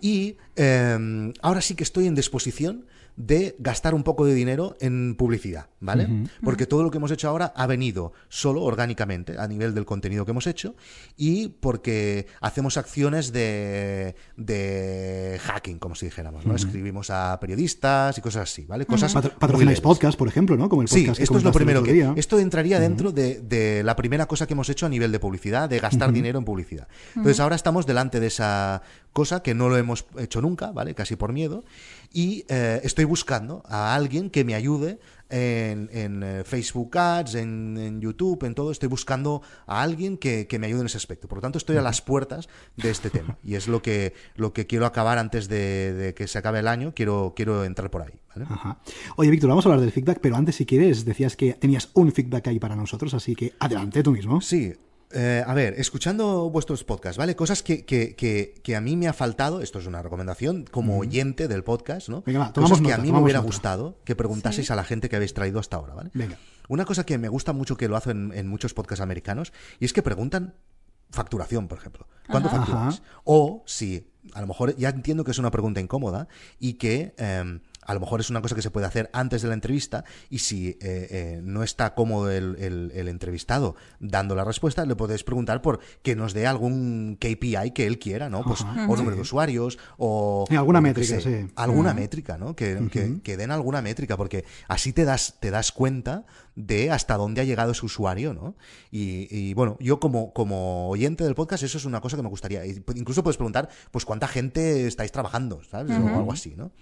Y em, ahora sí que estoy en disposición de gastar un poco de dinero en publicidad, ¿vale? Porque todo lo que hemos hecho ahora ha venido solo orgánicamente a nivel del contenido que hemos hecho y porque hacemos acciones de, de hacking, como si dijéramos, ¿no? Escribimos a periodistas y cosas así, ¿vale? Cosas Patrocináis podcast, por ejemplo, ¿no? Como el podcast sí, esto es lo primero que... Esto entraría dentro de, la primera cosa que hemos hecho a nivel de publicidad, de gastar dinero en publicidad. Entonces ahora estamos delante de esa cosa que no lo hemos hecho nunca, ¿vale? Casi por miedo. Y eh, estoy buscando a alguien que me ayude en, eh, Facebook Ads, en, YouTube, en todo. Estoy buscando a alguien que, me ayude en ese aspecto. Por lo tanto, estoy a las puertas de este tema. Y es lo que, lo que quiero acabar antes de, que se acabe el año. Quiero, quiero entrar por ahí. Oye, Víctor, vamos a hablar del feedback, pero antes, si quieres, decías que tenías un feedback ahí para nosotros, así que adelante tú mismo. Sí, eh, a ver, escuchando vuestros podcasts, ¿vale? Cosas que, que, que, a mí me ha faltado, esto es una recomendación como oyente del podcast, ¿no? Venga, Cosas que a mí me hubiera gustado que preguntaseis a la gente que habéis traído hasta ahora, ¿vale? Venga. Una cosa que me gusta mucho que lo hacen en muchos podcasts americanos y es que preguntan facturación, por ejemplo. ¿Cuánto facturas? O si, a lo mejor ya entiendo que es una pregunta incómoda y que... Em, a lo mejor es una cosa que se puede hacer antes de la entrevista y si eh, eh, no está cómodo el, entrevistado dando la respuesta, le podéis preguntar por que nos dé algún KPI que él quiera, ¿no? Pues o número de usuarios o... alguna métrica, sí. Alguna métrica, ¿no? Que, que, den alguna métrica porque así te das, te das cuenta de hasta dónde ha llegado ese usuario, ¿no? Y, bueno, yo como, como oyente del podcast, eso es una cosa que me gustaría. Incluso puedes preguntar, pues, cuánta gente estáis trabajando, ¿sabes? O algo así, ¿no?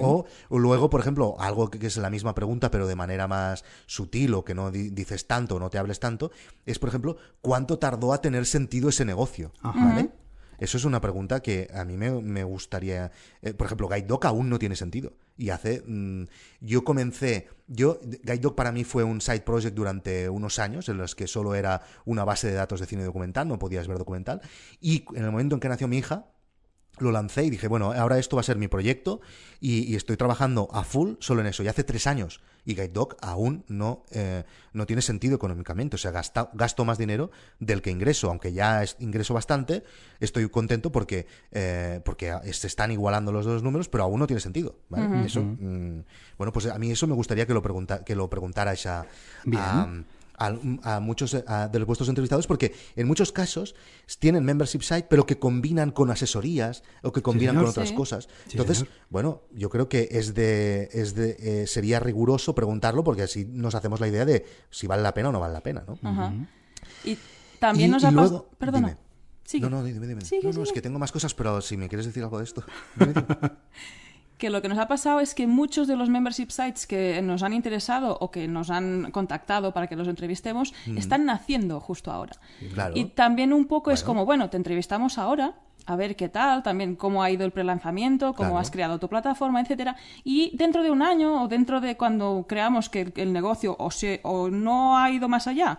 O, luego, por ejemplo, algo que, es la misma pregunta, pero de manera más sutil o que no dices tanto o no te hables tanto, es, por ejemplo, ¿cuánto tardó a tener sentido ese negocio? ¿Vale? Eso es una pregunta que a mí me, gustaría. Eh, por ejemplo, Guide Dog aún no tiene sentido. Y hace. Mm, yo comencé. Yo, Guide Dog para mí fue un side project durante unos años, en los que solo era una base de datos de cine documental, no podías ver documental. Y en el momento en que nació mi hija, lo lancé y dije, bueno, ahora esto va a ser mi proyecto y, estoy trabajando a full solo en eso. Y hace tres años y Guide Dog aún no, eh, no tiene sentido económicamente. O sea, gasta, gasto más dinero del que ingreso. Aunque ya es, ingreso bastante, estoy contento porque, eh, porque se están igualando los dos números, pero aún no tiene sentido. eso, mm, bueno, pues a mí eso me gustaría que lo, pregunta, que lo preguntarais a, a, muchos de los vuestros entrevistados porque en muchos casos tienen membership site pero que combinan con asesorías o que combinan con otras cosas. Entonces, bueno, yo creo que es de, es de eh, sería riguroso preguntarlo porque así nos hacemos la idea de si vale la pena o no vale la pena, ¿no? Y también nos ha pasado... Perdona. No, no, dime, dime. no, no, es que tengo más cosas, pero si me quieres decir algo de esto. que lo que nos ha pasado es que muchos de los membership sites que nos han interesado o que nos han contactado para que los entrevistemos están naciendo justo ahora. Y también un poco es como, bueno, te entrevistamos ahora, a ver qué tal, también cómo ha ido el prelanzamiento, cómo has creado tu plataforma, etcétera. Y dentro de un año o dentro de cuando creamos que el, negocio o, se, o no ha ido más allá,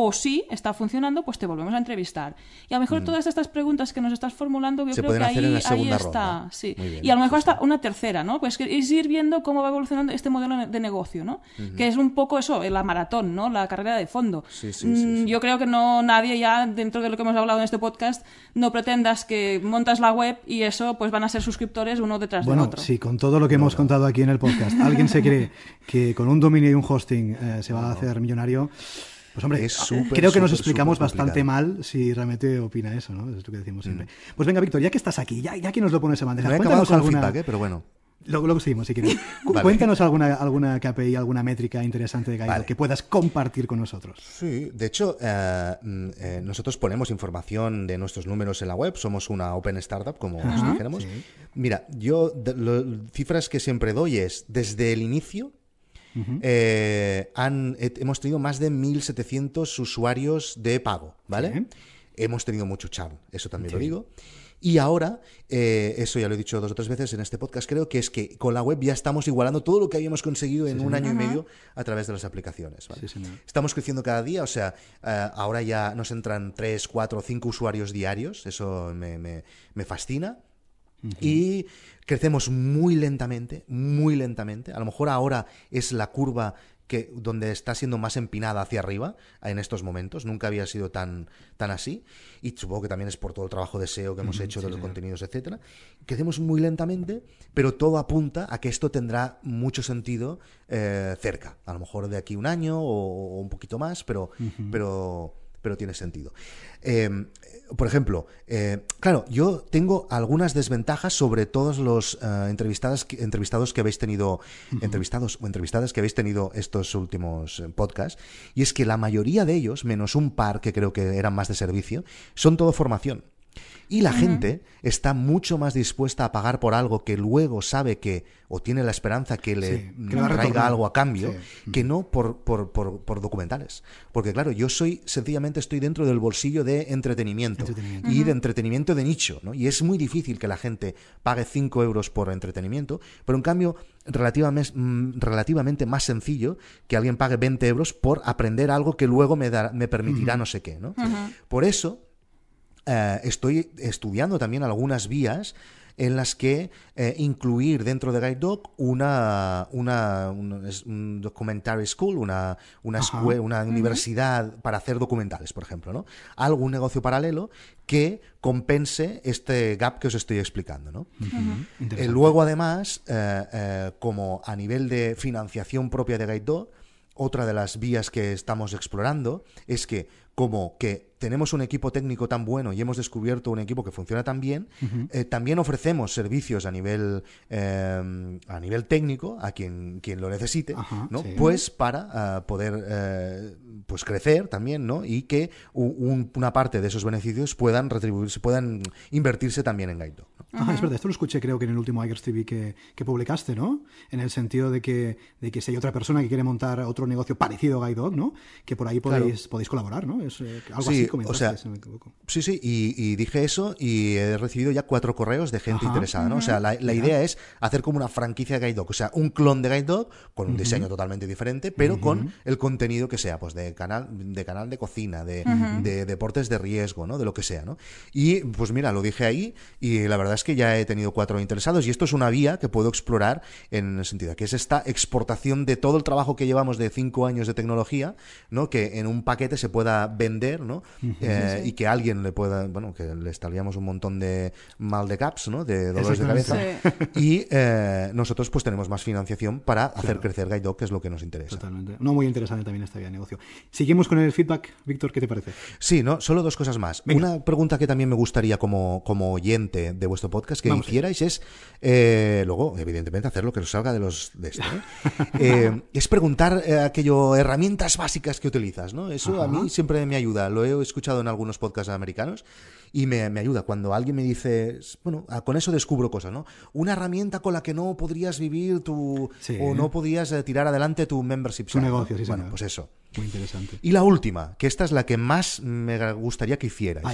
o si está funcionando, pues te volvemos a entrevistar. Y a lo mejor mm. todas estas preguntas que nos estás formulando, yo creo que ahí, ahí está. Sí. y a lo mejor hasta una tercera, ¿no? Pues es ir viendo cómo va evolucionando este modelo de negocio, ¿no? Que es un poco eso, la maratón, ¿no? La carrera de fondo. Mm, yo creo que no nadie ya, dentro de lo que hemos hablado en este podcast, no pretendas que montas la web y eso pues van a ser suscriptores uno detrás de otro. Bueno, sí, con todo lo que hemos contado aquí en el podcast, alguien se cree que con un dominio y un hosting eh, se va a hacer millonario. Pues hombre, creo que nos explicamos bastante mal si realmente opina eso, ¿no? Es lo que decimos siempre. Mm. Pues venga, Víctor, ya que estás aquí, ya, ya que nos lo pones en bandeja, cuéntanos alguna... ¿eh? pero bueno. Luego, seguimos, si quieres. Cuéntanos alguna, alguna KPI, alguna métrica interesante de Guide que puedas compartir con nosotros. Sí, de hecho, eh, mm, eh, nosotros ponemos información de nuestros números en la web. Somos una open startup, como nos dijéramos. Mira, yo, cifras que siempre doy es, desde el inicio, eh, han, hemos tenido más de 1.700 usuarios de pago, ¿vale? Hemos tenido mucho churn, eso también lo digo. Y ahora, eh, eso ya lo he dicho dos o tres veces en este podcast, creo que es que con la web ya estamos igualando todo lo que habíamos conseguido en un año y medio a través de las aplicaciones. estamos creciendo cada día, o sea, eh, ahora ya nos entran 3, 4, 5 usuarios diarios, eso me, me fascina. Y crecemos muy lentamente, muy lentamente. A lo mejor ahora es la curva que donde está siendo más empinada hacia arriba en estos momentos. Nunca había sido tan, tan así. Y supongo que también es por todo el trabajo de SEO que hemos hecho de los contenidos, etcétera. Crecemos muy lentamente, pero todo apunta a que esto tendrá mucho sentido eh, cerca. A lo mejor de aquí un año o, un poquito más, pero, pero pero tiene sentido. Em, por ejemplo, eh, claro, yo tengo algunas desventajas sobre todos los eh, entrevistados, entrevistados que habéis tenido, entrevistados o entrevistadas que habéis tenido estos últimos eh, podcasts, y es que la mayoría de ellos, menos un par que creo que eran más de servicio, son todo formación. Y la gente está mucho más dispuesta a pagar por algo que luego sabe que, o tiene la esperanza que le traiga algo a cambio, que no por, por, por, documentales. Porque claro, yo soy, sencillamente estoy dentro del bolsillo de entretenimiento, y de entretenimiento de nicho, ¿no? Y es muy difícil que la gente pague 5 euros por entretenimiento, pero en cambio relativamente, mm, relativamente más sencillo que alguien pague 20 euros por aprender algo que luego me, me permitirá no sé qué, ¿no? Por eso eh, estoy estudiando también algunas vías en las que eh, incluir dentro de Guide Dog una, una un documentary school, una, una, escuela, una universidad para hacer documentales, por ejemplo, ¿no? Algún negocio paralelo que compense este gap que os estoy explicando, ¿no? Eh, luego, además, como a nivel de financiación propia de Guide Dog, otra de las vías que estamos explorando es que como que tenemos un equipo técnico tan bueno y hemos descubierto un equipo que funciona tan bien, eh, también ofrecemos servicios a nivel eh, a nivel técnico a quien, quien lo necesite, ¿no? Pues para ah, poder eh, pues crecer también, ¿no? Y que una parte de esos beneficios puedan retribuirse, puedan invertirse también en Guide Ajá, es verdad, esto lo escuché creo que en el último iGers TV que, que, publicaste, ¿no? En el sentido de que, de que si hay otra persona que quiere montar otro negocio parecido a Guide ¿no? Que por ahí podéis, podéis colaborar, ¿no? Es eh, algo así o sea, Sí, sí, y, dije eso y he recibido ya cuatro correos de gente interesada, ¿no? O sea, la, idea es hacer como una franquicia de Guide o sea, un clon de Guide con un diseño totalmente diferente, pero con el contenido que sea, pues de canal de, canal de cocina, de, de, deportes de riesgo, ¿no? De lo que sea, ¿no? Y pues mira, lo dije ahí y la verdad es que ya he tenido cuatro interesados y esto es una vía que puedo explorar en el sentido de que es esta exportación de todo el trabajo que llevamos de cinco años de tecnología, ¿no? Que en un paquete se pueda vender, ¿no? Eh, y que alguien le pueda, bueno, que le estaríamos un montón de mal de caps, ¿no? De dolores de cabeza. Y eh, nosotros pues tenemos más financiación para hacer crecer Guide Dog, que es lo que nos interesa. Totalmente. No, muy interesante también esta vía de negocio. Seguimos con el feedback, Víctor, ¿qué te parece? Sí, no, solo dos cosas más. Una pregunta que también me gustaría como, como oyente de vuestro podcast que hicierais es, eh, luego, evidentemente, hacer lo que os salga de los de este, es preguntar aquello, herramientas básicas que utilizas, ¿no? Eso a mí siempre me ayuda. Lo he escuchado en algunos podcasts americanos y me, ayuda. Cuando alguien me dice, bueno, ah, con eso descubro cosas, ¿no? Una herramienta con la que no podrías vivir tu. o no podrías eh, tirar adelante tu membership. Su negocio, sí, Bueno, pues eso. Muy interesante. Y la última, que esta es la que más me gustaría que hicieras.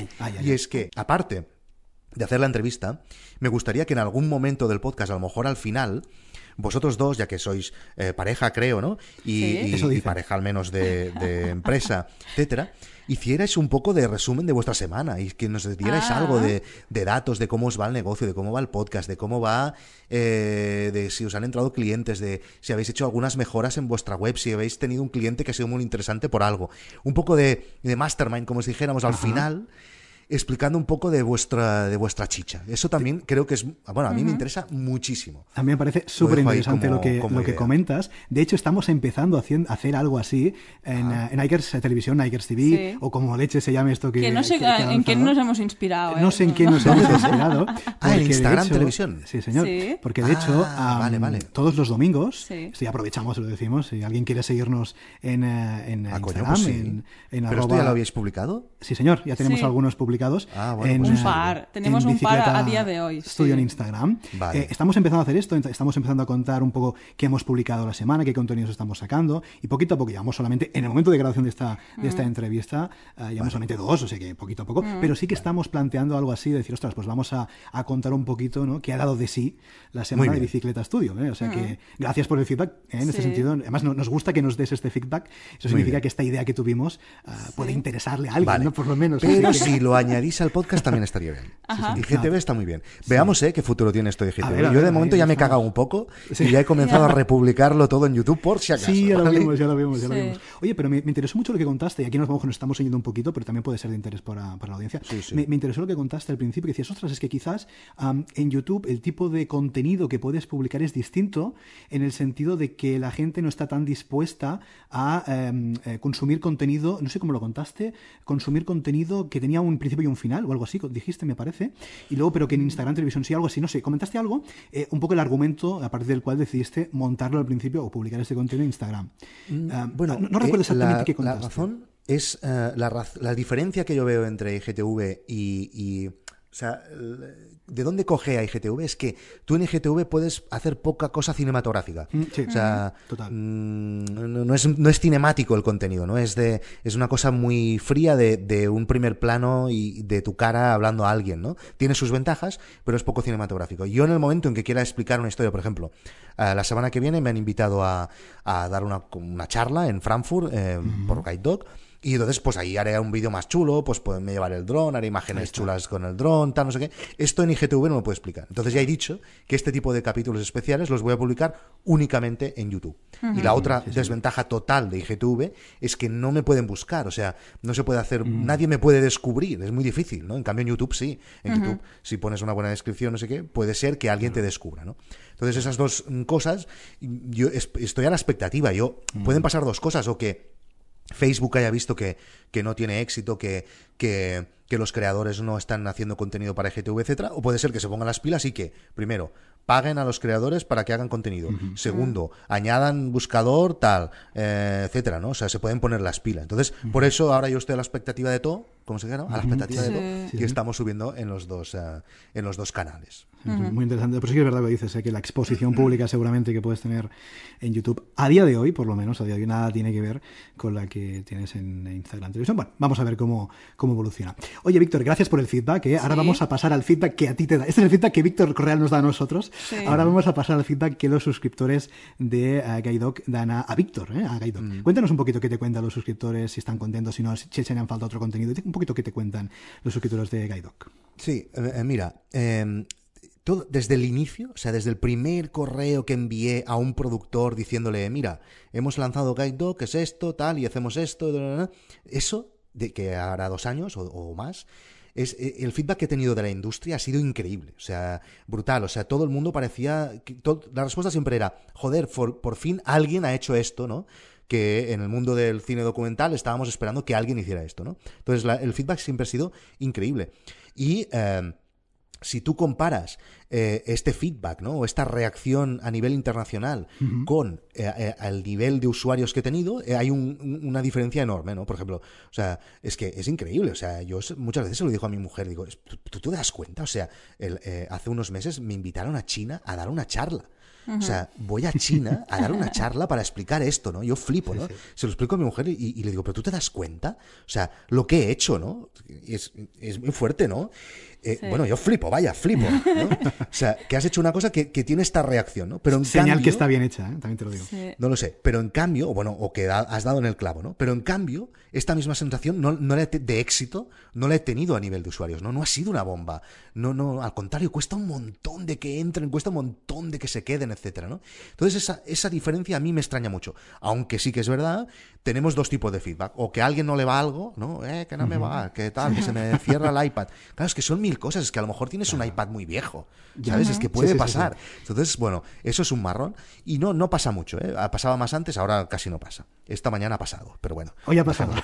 y es que, aparte de hacer la entrevista, me gustaría que en algún momento del podcast, a lo mejor al final, vosotros dos, ya que sois eh, pareja, creo, ¿no? Y, pareja al menos de, empresa, etcétera, hicierais un poco de resumen de vuestra semana y que nos dierais ah. algo de, datos de cómo os va el negocio, de cómo va el podcast, de cómo va, eh, de si os han entrado clientes, de si habéis hecho algunas mejoras en vuestra web, si habéis tenido un cliente que ha sido muy interesante por algo. Un poco de, mastermind, como si dijéramos, al final explicando un poco de vuestra, de vuestra chicha. Eso también creo que es, bueno, a mí me interesa muchísimo. A mí me parece súper interesante lo, que, lo que comentas. De hecho, estamos empezando a hacer, algo así en, ah. en Ikers Televisión, Ikers TV, o como leche se llame esto que... que no sé en qué nos hemos inspirado. No sé en qué nos hemos inspirado. ah, en Instagram Televisión. Sí, señor. Porque de hecho, ah, todos los domingos, si aprovechamos, lo decimos, si alguien quiere seguirnos en, eh, en ah, Instagram, pues en, ¿Pero esto ya lo habéis publicado? Sí, señor, ya tenemos algunos publicados Ah, en, pues un par. Tenemos un par a día de hoy. Estudio en Instagram. Eh, estamos empezando a hacer esto, estamos empezando a contar un poco qué hemos publicado la semana, qué contenidos estamos sacando, y poquito a poco, llevamos solamente, en el momento de grabación de esta, de esta mm. entrevista, uh, llevamos solamente dos, o sea que poquito a poco, mm. pero sí que estamos planteando algo así, de decir, ostras, pues vamos a, a contar un poquito, ¿no? qué ha dado de sí la semana de Bicicleta Estudio. ¿eh? O sea que mm. gracias por el feedback, ¿eh? en este sentido. Además, nos gusta que nos des este feedback. Eso significa que esta idea que tuvimos uh, puede interesarle a alguien, ¿no? Por lo menos. Pero si lo añadís al podcast también estaría bien. Y GTV está muy bien. Veamos eh, qué futuro tiene esto de GTV. Yo de momento ya me he cagado un poco y ya he comenzado a republicarlo todo en YouTube por si acaso. Sí, ya lo vemos, ya lo vemos, ya lo vemos. Oye, pero me, interesó mucho lo que contaste, y aquí nos, vamos, nos estamos yendo un poquito, pero también puede ser de interés para, para la audiencia. Me, me, interesó lo que contaste al principio, que decías, ostras, es que quizás en YouTube el tipo de contenido que puedes publicar es distinto en el sentido de que la gente no está tan dispuesta a em, eh, consumir contenido, no sé cómo lo contaste, consumir contenido que tenía un principio y un final o algo así, dijiste, me parece. Y luego, pero que en Instagram Televisión sí, algo así, no sé, comentaste algo, eh, un poco el argumento a partir del cual decidiste montarlo al principio o publicar este contenido en Instagram. Mm, ah, bueno, no, recuerdo eh, exactamente qué contaste. La razón es la, la, diferencia que yo veo entre IGTV y, y o sea, ¿de dónde coge a IGTV? Es que tú en IGTV puedes hacer poca cosa cinematográfica. Mm, o sea, mm, no, es, no, es, cinemático el contenido, ¿no? Es de es una cosa muy fría de, un primer plano y de tu cara hablando a alguien, ¿no? Tiene sus ventajas, pero es poco cinematográfico. Yo en el momento en que quiera explicar una historia, por ejemplo, eh, la semana que viene me han invitado a, dar una, charla en Frankfurt eh, por Guide Dog y entonces, pues ahí haré un vídeo más chulo, pues me llevar el dron, haré imágenes chulas con el dron, tal, no sé qué. Esto en IGTV no me puedo explicar. Entonces ya he dicho que este tipo de capítulos especiales los voy a publicar únicamente en YouTube. Y la otra desventaja total de IGTV es que no me pueden buscar, o sea, no se puede hacer, mm. nadie me puede descubrir, es muy difícil, ¿no? En cambio en YouTube sí, en YouTube si pones una buena descripción, no sé qué, puede ser que alguien te descubra, ¿no? Entonces esas dos cosas, yo estoy a la expectativa, yo, pueden mm. pasar dos cosas, o que Facebook haya visto que, que no tiene éxito, que, que, que, los creadores no están haciendo contenido para GTV, etcétera, o puede ser que se pongan las pilas y que, primero, paguen a los creadores para que hagan contenido. Segundo, añadan buscador, tal, eh, etcétera, ¿no? O sea, se pueden poner las pilas. Entonces, por eso ahora yo estoy a la expectativa de todo, ¿cómo se llama? A la expectativa de todo, que estamos subiendo en los dos, eh, en los dos canales. Muy interesante. Pero sí que es verdad lo que dices, ¿eh? que la exposición pública seguramente que puedes tener en YouTube, a día de hoy, por lo menos, a día de hoy, nada tiene que ver con la que tienes en Instagram Televisión. Bueno, vamos a ver cómo, cómo evoluciona. Oye, Víctor, gracias por el feedback. ¿eh? Ahora vamos a pasar al feedback que a ti te da. Este es el feedback que Víctor Correal nos da a nosotros. Ahora vamos a pasar al feedback que los suscriptores de uh, dan a, Víctor, ¿eh? a mm. Cuéntanos un poquito qué te cuentan los suscriptores, si están contentos, si no, si se han falta otro contenido. Un poquito qué te cuentan los suscriptores de Gaidoc. Sí, mira, em, todo, desde el inicio, o sea, desde el primer correo que envié a un productor diciéndole, mira, hemos lanzado Guide Dog, es esto, tal, y hacemos esto, eso de que hará dos años o, más, es eh, el feedback que he tenido de la industria ha sido increíble, o sea, brutal, o sea, todo el mundo parecía, la respuesta siempre era, joder, por, fin alguien ha hecho esto, ¿no? que en el mundo del cine documental estábamos esperando que alguien hiciera esto, ¿no? Entonces el feedback siempre ha sido increíble. Y eh, si tú comparas eh, este feedback, ¿no? O esta reacción a nivel internacional con eh, eh, el nivel de usuarios que he tenido, hay una diferencia enorme, ¿no? Por ejemplo, o sea, es que es increíble. O sea, yo muchas veces se lo digo a mi mujer, digo, ¿tú, te das cuenta? O sea, hace unos meses me invitaron a China a dar una charla. O sea, voy a China a dar una charla para explicar esto, ¿no? Yo flipo, ¿no? Se lo explico a mi mujer y, le digo, pero tú te das cuenta, o sea, lo que he hecho, ¿no? Es, es muy fuerte, ¿no? Eh, bueno, yo flipo, vaya, flipo. ¿no? O sea, que has hecho una cosa que, tiene esta reacción, ¿no? Pero en Señal que está bien hecha, ¿eh? también te lo digo. No lo sé, pero en cambio, o bueno, o que has dado en el clavo, ¿no? Pero en cambio, esta misma sensación no, no de éxito no la he tenido a nivel de usuarios, ¿no? No ha sido una bomba. No, no, al contrario, cuesta un montón de que entren, cuesta un montón de que se queden, etcétera, ¿no? Entonces, esa, esa diferencia a mí me extraña mucho. Aunque sí que es verdad, tenemos dos tipos de feedback. O que a alguien no le va algo, ¿no? Eh, que no me va, que tal, que se me cierra el iPad. Claro, es que son mil cosas, es que a lo mejor tienes un iPad muy viejo, ¿sabes? Es que puede pasar. Entonces, bueno, eso es un marrón y no, no pasa mucho, ¿eh? Pasaba más antes, ahora casi no pasa. Esta mañana ha pasado, pero bueno. Hoy ha pasado.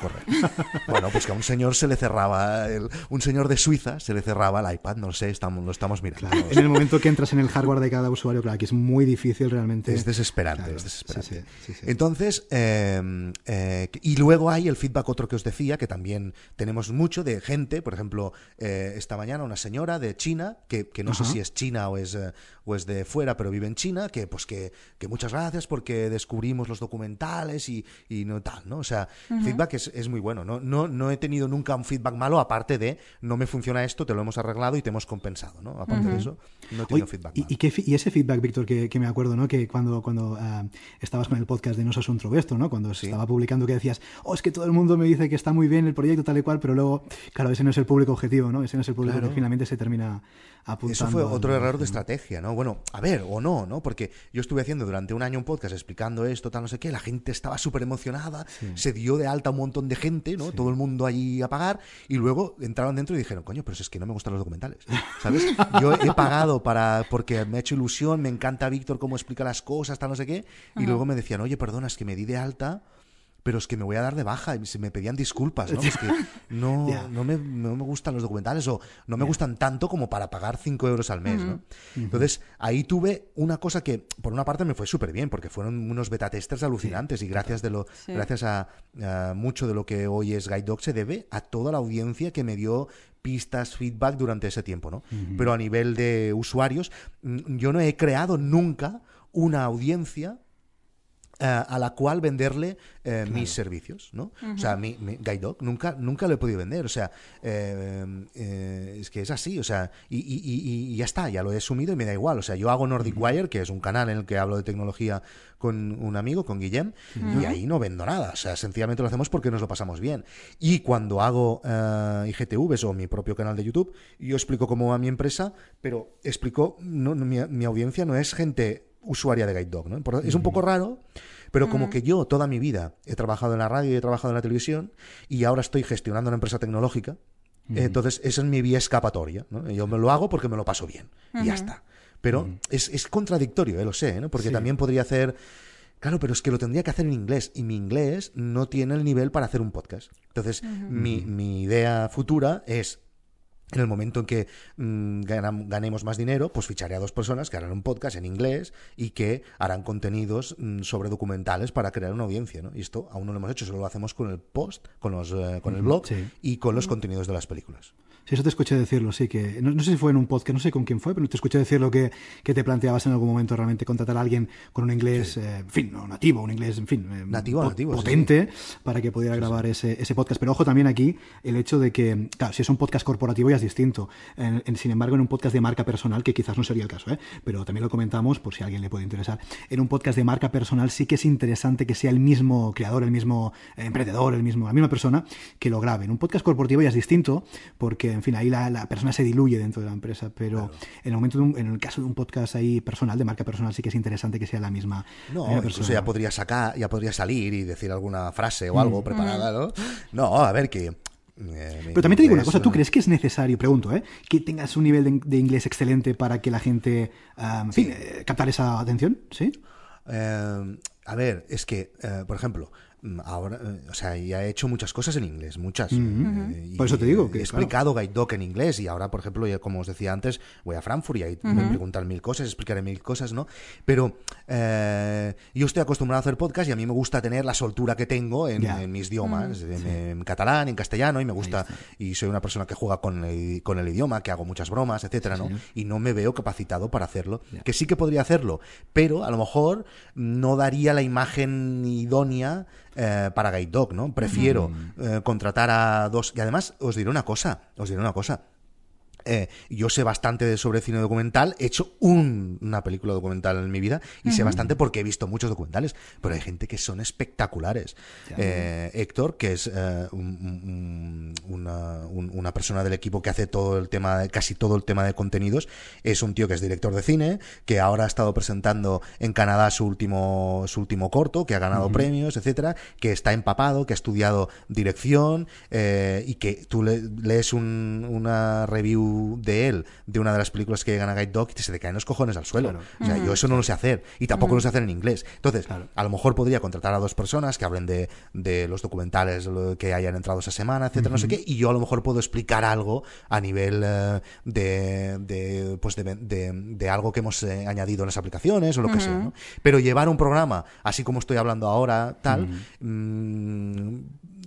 bueno, pues que a un señor se le cerraba, un señor de Suiza se le cerraba el iPad, no sé, estamos, lo estamos mirando. en el momento que entras en el hardware de cada usuario, claro, que es muy difícil realmente. Es desesperante, es desesperante. Entonces, em, eh, y luego hay el feedback otro que os decía, que también tenemos mucho de gente, por ejemplo, eh, esta mañana una señora de China, que, no sé si es China o es, eh, o es de fuera, pero vive en China, que pues que, que muchas gracias porque descubrimos los documentales y, y no tal, ¿no? O sea, feedback es, es, muy bueno. ¿no? No, no he tenido nunca un feedback malo, aparte de no me funciona esto, te lo hemos arreglado y te hemos compensado, ¿no? Aparte de eso, no he tenido feedback malo. Y, ese feedback, Víctor, que, que, me acuerdo, ¿no? Que cuando, cuando ah, estabas con el podcast de No sos un trovesto, ¿no? Cuando se estaba publicando que decías, oh, es que todo el mundo me dice que está muy bien el proyecto tal y cual, pero luego, claro, ese no es el público objetivo, ¿no? Ese no es el público que finalmente se termina apuntando. Eso fue otro error de estrategia, ¿no? Bueno, a ver, o no, ¿no? Porque yo estuve haciendo durante un año un podcast explicando esto, tal, no sé qué, la gente estaba súper emocionada, se dio de alta un montón de gente, ¿no? Todo el mundo allí a pagar, y luego entraron dentro y dijeron, coño, pero es que no me gustan los documentales, ¿sabes? Yo he pagado para, porque me ha hecho ilusión, me encanta Víctor cómo explica las cosas, tal, no sé qué, y luego me decían, oye, perdona, es que me di de alta pero es que me voy a dar de baja y se me pedían disculpas, ¿no? Es que no, no, me, no, me, gustan los documentales o no me gustan tanto como para pagar 5 euros al mes, ¿no? Entonces, ahí tuve una cosa que, por una parte, me fue súper bien, porque fueron unos beta testers alucinantes y gracias, de lo, gracias a, mucho de lo que hoy es Guide Dog se debe a toda la audiencia que me dio pistas, feedback durante ese tiempo, ¿no? Pero a nivel de usuarios, mm, yo no he creado nunca una audiencia a la cual venderle eh, mis servicios, ¿no? O sea, mi, mi Guide nunca, nunca lo he podido vender, o sea, eh, es que es así, o sea, y, ya está, ya lo he asumido y me da igual, o sea, yo hago Nordic Wire, que es un canal en el que hablo de tecnología con un amigo, con Guillem, y ahí no vendo nada, o sea, sencillamente lo hacemos porque nos lo pasamos bien. Y cuando hago IGTVs o mi propio canal de YouTube, yo explico cómo va mi empresa, pero explico, no, mi, mi audiencia no es gente usuaria de Guide Dog, ¿no? Es un poco raro, pero como que yo toda mi vida he trabajado en la radio y he trabajado en la televisión y ahora estoy gestionando una empresa tecnológica, entonces esa es mi vía escapatoria, ¿no? Yo me lo hago porque me lo paso bien y ya está. Pero es, contradictorio, eh, lo sé, ¿no? Porque también podría hacer... Claro, pero es que lo tendría que hacer en inglés y mi inglés no tiene el nivel para hacer un podcast. Entonces, mi, mi idea futura es en el momento en que mm, ganemos más dinero, pues ficharé a dos personas que harán un podcast en inglés y que harán contenidos mm, sobre documentales para crear una audiencia. ¿no? Y esto aún no lo hemos hecho, solo lo hacemos con el post, con, los, eh, con el blog y con los contenidos de las películas. Sí, eso te escuché decirlo, sí, que no, sé si fue en un podcast, no sé con quién fue, pero te escuché decirlo que, que te planteabas en algún momento realmente contratar a alguien con un inglés, eh, en fin, no nativo, un inglés, en fin, eh, nativo, nativo, potente para que pudiera grabar ese, ese podcast. Pero ojo también aquí el hecho de que, claro, si es un podcast corporativo ya es distinto. sin embargo, en un podcast de marca personal, que quizás no sería el caso, ¿eh? pero también lo comentamos por si a alguien le puede interesar. En un podcast de marca personal sí que es interesante que sea el mismo creador, el mismo emprendedor, el mismo, la misma persona que lo grabe. En un podcast corporativo ya es distinto porque porque, en fin, ahí la, la persona se diluye dentro de la empresa, pero en el momento de un- en el caso de un podcast ahí personal, de marca personal, sí que es interesante que sea la misma, No, la incluso persona. ya podría sacar, ya podría salir y decir alguna frase o Mm. algo preparada, ¿no? No, a ver que. eh, Pero también te digo una cosa, ¿tú crees que es necesario, pregunto, ¿eh? que tengas un nivel de, de inglés excelente para que la gente, en fin, eh, captar esa atención? ¿Sí? Eh, a ver, es que, por ejemplo, mm, ahora, eh, o sea, ya he hecho muchas cosas en inglés, muchas. eh, y Por eso te digo que, he explicado Guide Dog en inglés y ahora, por ejemplo, ya como os decía antes, voy a Frankfurt y ahí me preguntan mil cosas, explicaré mil cosas, ¿no? Pero eh, yo estoy acostumbrado a hacer podcast y a mí me gusta tener la soltura que tengo en, mis idiomas, en, en catalán, en castellano, y me gusta, y soy una persona que juega con el, con el idioma, que hago muchas bromas, etcétera, ¿no? Y no me veo capacitado para hacerlo. Que sí que podría hacerlo, pero a lo mejor no daría la imagen idónea eh, para Guide Dog, ¿no? Prefiero eh, contratar a dos. Y además, os diré una cosa, os diré una cosa. Eh, yo sé bastante de- sobre cine documental, he hecho un- una película documental en mi vida y sé bastante porque he visto muchos documentales, pero hay gente que son espectaculares. Eh, Héctor, que es eh, un- un- una, un- una persona del equipo que hace todo el tema, casi todo el tema de contenidos, es un tío que es director de cine, que ahora ha estado presentando en Canadá su último, su último corto, que ha ganado premios, etcétera, que está empapado, que ha estudiado dirección y que tú le- lees un- una review de él de una de las películas que gana Guide Dog y se te caen los cojones al suelo. O sea, yo eso no lo sé hacer y tampoco lo sé hacer en inglés. Entonces, a lo mejor podría contratar a dos personas que hablen de, de los documentales que hayan entrado esa semana, etcétera, no sé qué, y yo a lo mejor puedo explicar algo a nivel eh, de, de, pues de, de- de algo que hemos eh, añadido en las aplicaciones o lo que sea, ¿no? Pero llevar un programa, así como estoy hablando ahora, tal, mm,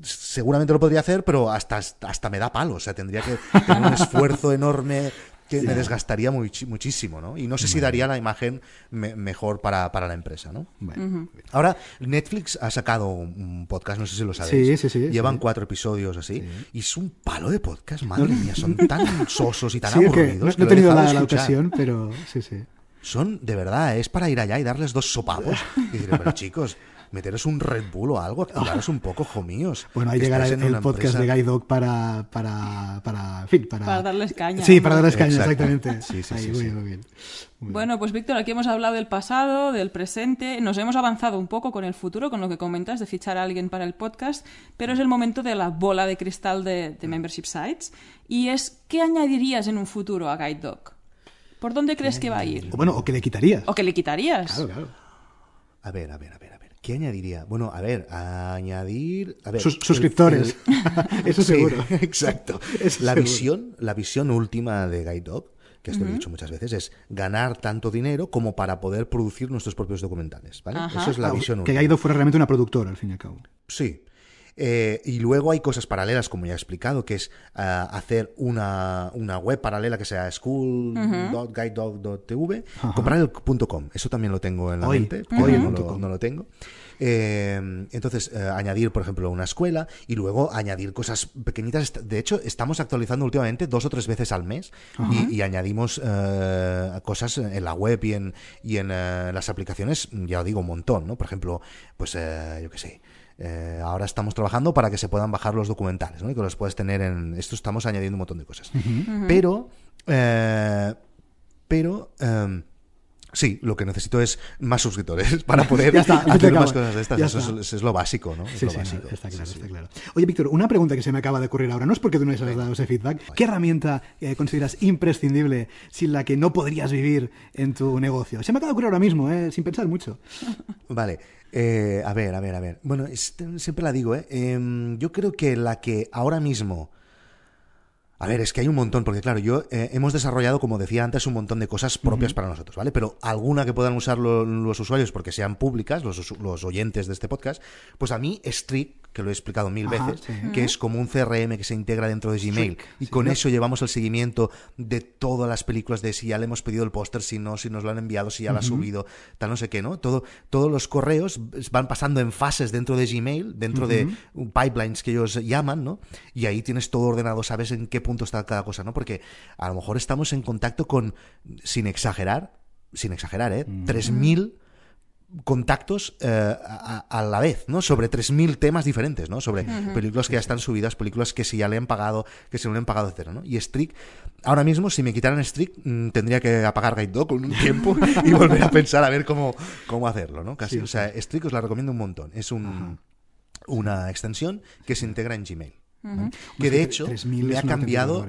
seguramente lo podría hacer, pero hasta, hasta me da palo. O sea, tendría que tener un esfuerzo enorme que me desgastaría muchísimo, ¿no? Y no sé si daría la imagen me- mejor para, para la empresa, ¿no? Bueno. Ahora, Netflix ha sacado un podcast, no sé si lo sabéis. Sí, sí, sí, Llevan sí. cuatro episodios así. Y es un palo de podcast, madre mía. Son tan sosos y tan Sí, es que aburridos. no, no que he lo tenido la, ocasión, pero sí, sí. Son, de verdad, es para ir allá y darles dos sopapos. Y decir, pero chicos, meteros un Red Bull o algo, activaros un poco, jomíos. Bueno, ahí que llegará el, el podcast empresa- de Guide Dog para, para, para, en fin, para... Para darles caña, Sí, ¿no? para darles caña, Exacto. exactamente. Sí, sí, Ahí, sí, muy sí. bien, muy bien. Bueno, pues Víctor, aquí hemos hablado del pasado, del presente, nos hemos avanzado un poco con el futuro, con lo que comentas de fichar a alguien para el podcast, pero es el momento de la bola de cristal de, de Membership Sites, y es, ¿qué añadirías en un futuro a Guide Dog? ¿Por dónde crees que va a ir? O bueno, o que le quitarías. ¿O que le quitarías? Claro, claro. A ver, a ver, a ver. ¿Qué añadiría? Bueno, a ver, añadir. A ver, Sus- el- suscriptores. Eso Sí, seguro. exacto. Eso la seguro. visión, la visión última de Guide Dog, que esto lo he dicho muchas veces, es ganar tanto dinero como para poder producir nuestros propios documentales. ¿vale? Eso es la Ah, visión que última. Guide Dog fuera realmente una productora, al fin y al cabo. Sí. Eh, y luego hay cosas paralelas, como ya he explicado, que es ah, hacer una, una web paralela que sea school.guidedog.tv, comprar el .com. Eso también lo tengo en la Hoy, mente, hoy no, punto lo, com. no lo tengo. Eh, entonces, eh, añadir, por ejemplo, una escuela y luego añadir cosas pequeñitas. De hecho, estamos actualizando últimamente dos o tres veces al mes y, y añadimos eh, cosas en la web y en, y en las aplicaciones, ya digo, un montón, ¿no? Por ejemplo, pues eh, yo qué sé. Eh, ahora estamos trabajando para que se puedan bajar los documentales, ¿no? Y que los puedes tener en. Esto estamos añadiendo un montón de cosas. Pero. eh, pero. em, Sí, lo que necesito es más suscriptores para poder está, hacer más cosas de estas. Eso es, eso es lo básico, ¿no? Es Sí, lo sí, básico. está claro, Sí, está claro. Oye, Víctor, una pregunta que se me acaba de ocurrir ahora, no es porque tú no hayas dado ese feedback. ¿Qué herramienta eh, consideras imprescindible sin la que no podrías vivir en tu negocio? Se me acaba de ocurrir ahora mismo, eh, sin pensar mucho. Vale, eh, a ver, a ver, a ver. Bueno, es- siempre la digo, ¿eh? Em, yo creo que la que ahora mismo... A ver, es que hay un montón, porque claro, yo eh, hemos desarrollado, como decía antes, un montón de cosas propias para nosotros, ¿vale? Pero alguna que puedan usar lo- los usuarios porque sean públicas, los, los oyentes de este podcast, pues a mí Streak, que lo he explicado mil Ajá, veces, sí. que es como un CRM que se integra dentro de Gmail. Streak, y sí, con ¿no? eso llevamos el seguimiento de todas las películas, de si ya le hemos pedido el póster, si no, si nos lo han enviado, si ya lo ha subido, tal no sé qué, ¿no? Todo, todos los correos van pasando en fases dentro de Gmail, dentro de pipelines que ellos llaman, ¿no? Y ahí tienes todo ordenado, sabes en qué punto está cada cosa, ¿no? Porque a lo mejor estamos en contacto con, sin exagerar, sin exagerar, ¿eh? 3.000 contactos eh, a, a la vez, ¿no? Sobre 3.000 temas diferentes, ¿no? Sobre películas que ya están subidas, películas que si ya le han pagado, que se no le han pagado, etcétera, ¿no? Y Strict, ahora mismo, si me quitaran Strict, mm, tendría que apagar Guide Dog con un tiempo y volver a pensar a ver cómo, cómo hacerlo, ¿no? Casi, Sí, o sea, Strict os la recomiendo un montón. Es un, una extensión que se integra en Gmail. Que de hecho 3000 me ha cambiado...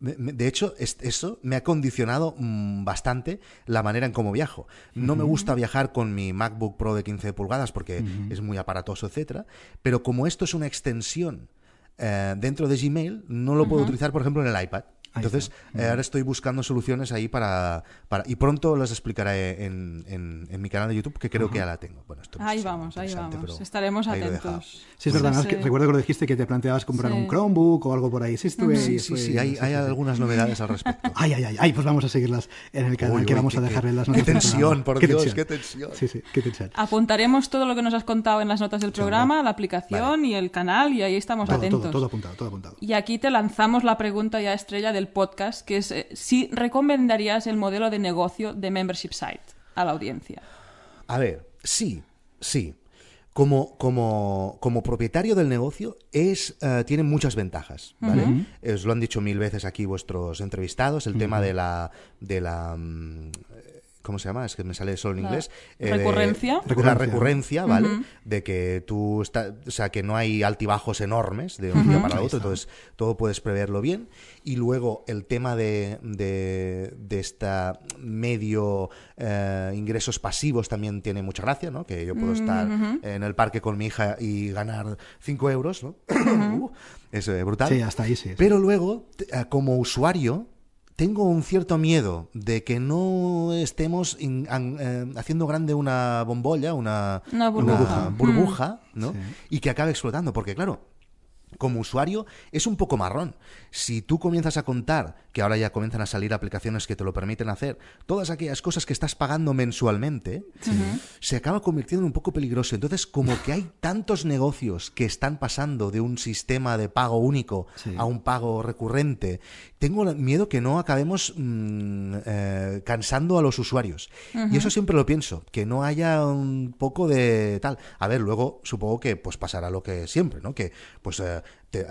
De hecho, es- eso me ha condicionado mm, bastante la manera en cómo viajo. No me gusta viajar con mi MacBook Pro de 15 pulgadas porque es muy aparatoso, etcétera. Pero como esto es una extensión eh, dentro de Gmail, no lo puedo utilizar, por ejemplo, en el iPad. Entonces, eh, ahora estoy buscando soluciones ahí para, para... Y pronto las explicaré en, en- en mi canal de YouTube, que creo que ya la tengo. Bueno, esto Ahí es vamos, ahí vamos. Estaremos ahí atentos. Sí, es verdad. además Sí, que recuerdo que lo dijiste que te planteabas comprar Sí. un Chromebook o algo por ahí. Sí, estuve. Sí, sí, estuve- sí, hay, hay algunas novedades al respecto. Ay, ay, ay, ay, pues vamos a seguirlas en el canal Uy, que uy, vamos qué- a dejarle qué- las qué notas. del tensión, por Dios, qué tensión. Sí, sí, qué tensión. Apuntaremos todo lo que nos has contado en las notas del programa, la aplicación y el canal, y ahí estamos Todo, atentos. todo, todo apuntado, todo apuntado. Y aquí te lanzamos la pregunta ya estrella del podcast, que es eh, si recomendarías el modelo de negocio de Membership Site a la audiencia. A ver, sí, sí. Como, como, como propietario del negocio es, eh, tiene muchas ventajas, ¿vale? Os lo han dicho mil veces aquí vuestros entrevistados, el tema de la, de la mm, ¿cómo se llama? Es que me sale solo en La inglés. de- recurrencia. de la Recurrencia. ¿vale? De que tú estás, o sea, que no hay altibajos enormes de un día para el otro, entonces todo puedes preverlo bien. Y luego el tema de, de, de esta medio eh, ingresos pasivos también tiene mucha gracia, ¿no? Que yo puedo estar en el parque con mi hija y ganar 5 euros, ¿no? Uh, es eh, brutal. Sí, hasta ahí sí. sí. Pero luego, eh, como usuario, tengo un cierto miedo de que no estemos in- an- eh, haciendo grande una bombolla, una, Una burbuja. burbuja, ¿no? Sí. Y que acabe explotando, porque claro, como usuario es un poco marrón. Si tú comienzas a contar, que ahora ya comienzan a salir aplicaciones que te lo permiten hacer, todas aquellas cosas que estás pagando mensualmente, se acaba convirtiendo en un poco peligroso. Entonces, como que hay tantos negocios que están pasando de un sistema de pago único Sí. a un pago recurrente, tengo miedo que no acabemos mm, eh, cansando a los usuarios. Y eso siempre lo pienso, que no haya un poco de tal. A ver, luego supongo que pues pasará lo que siempre, ¿no? Que pues eh, te-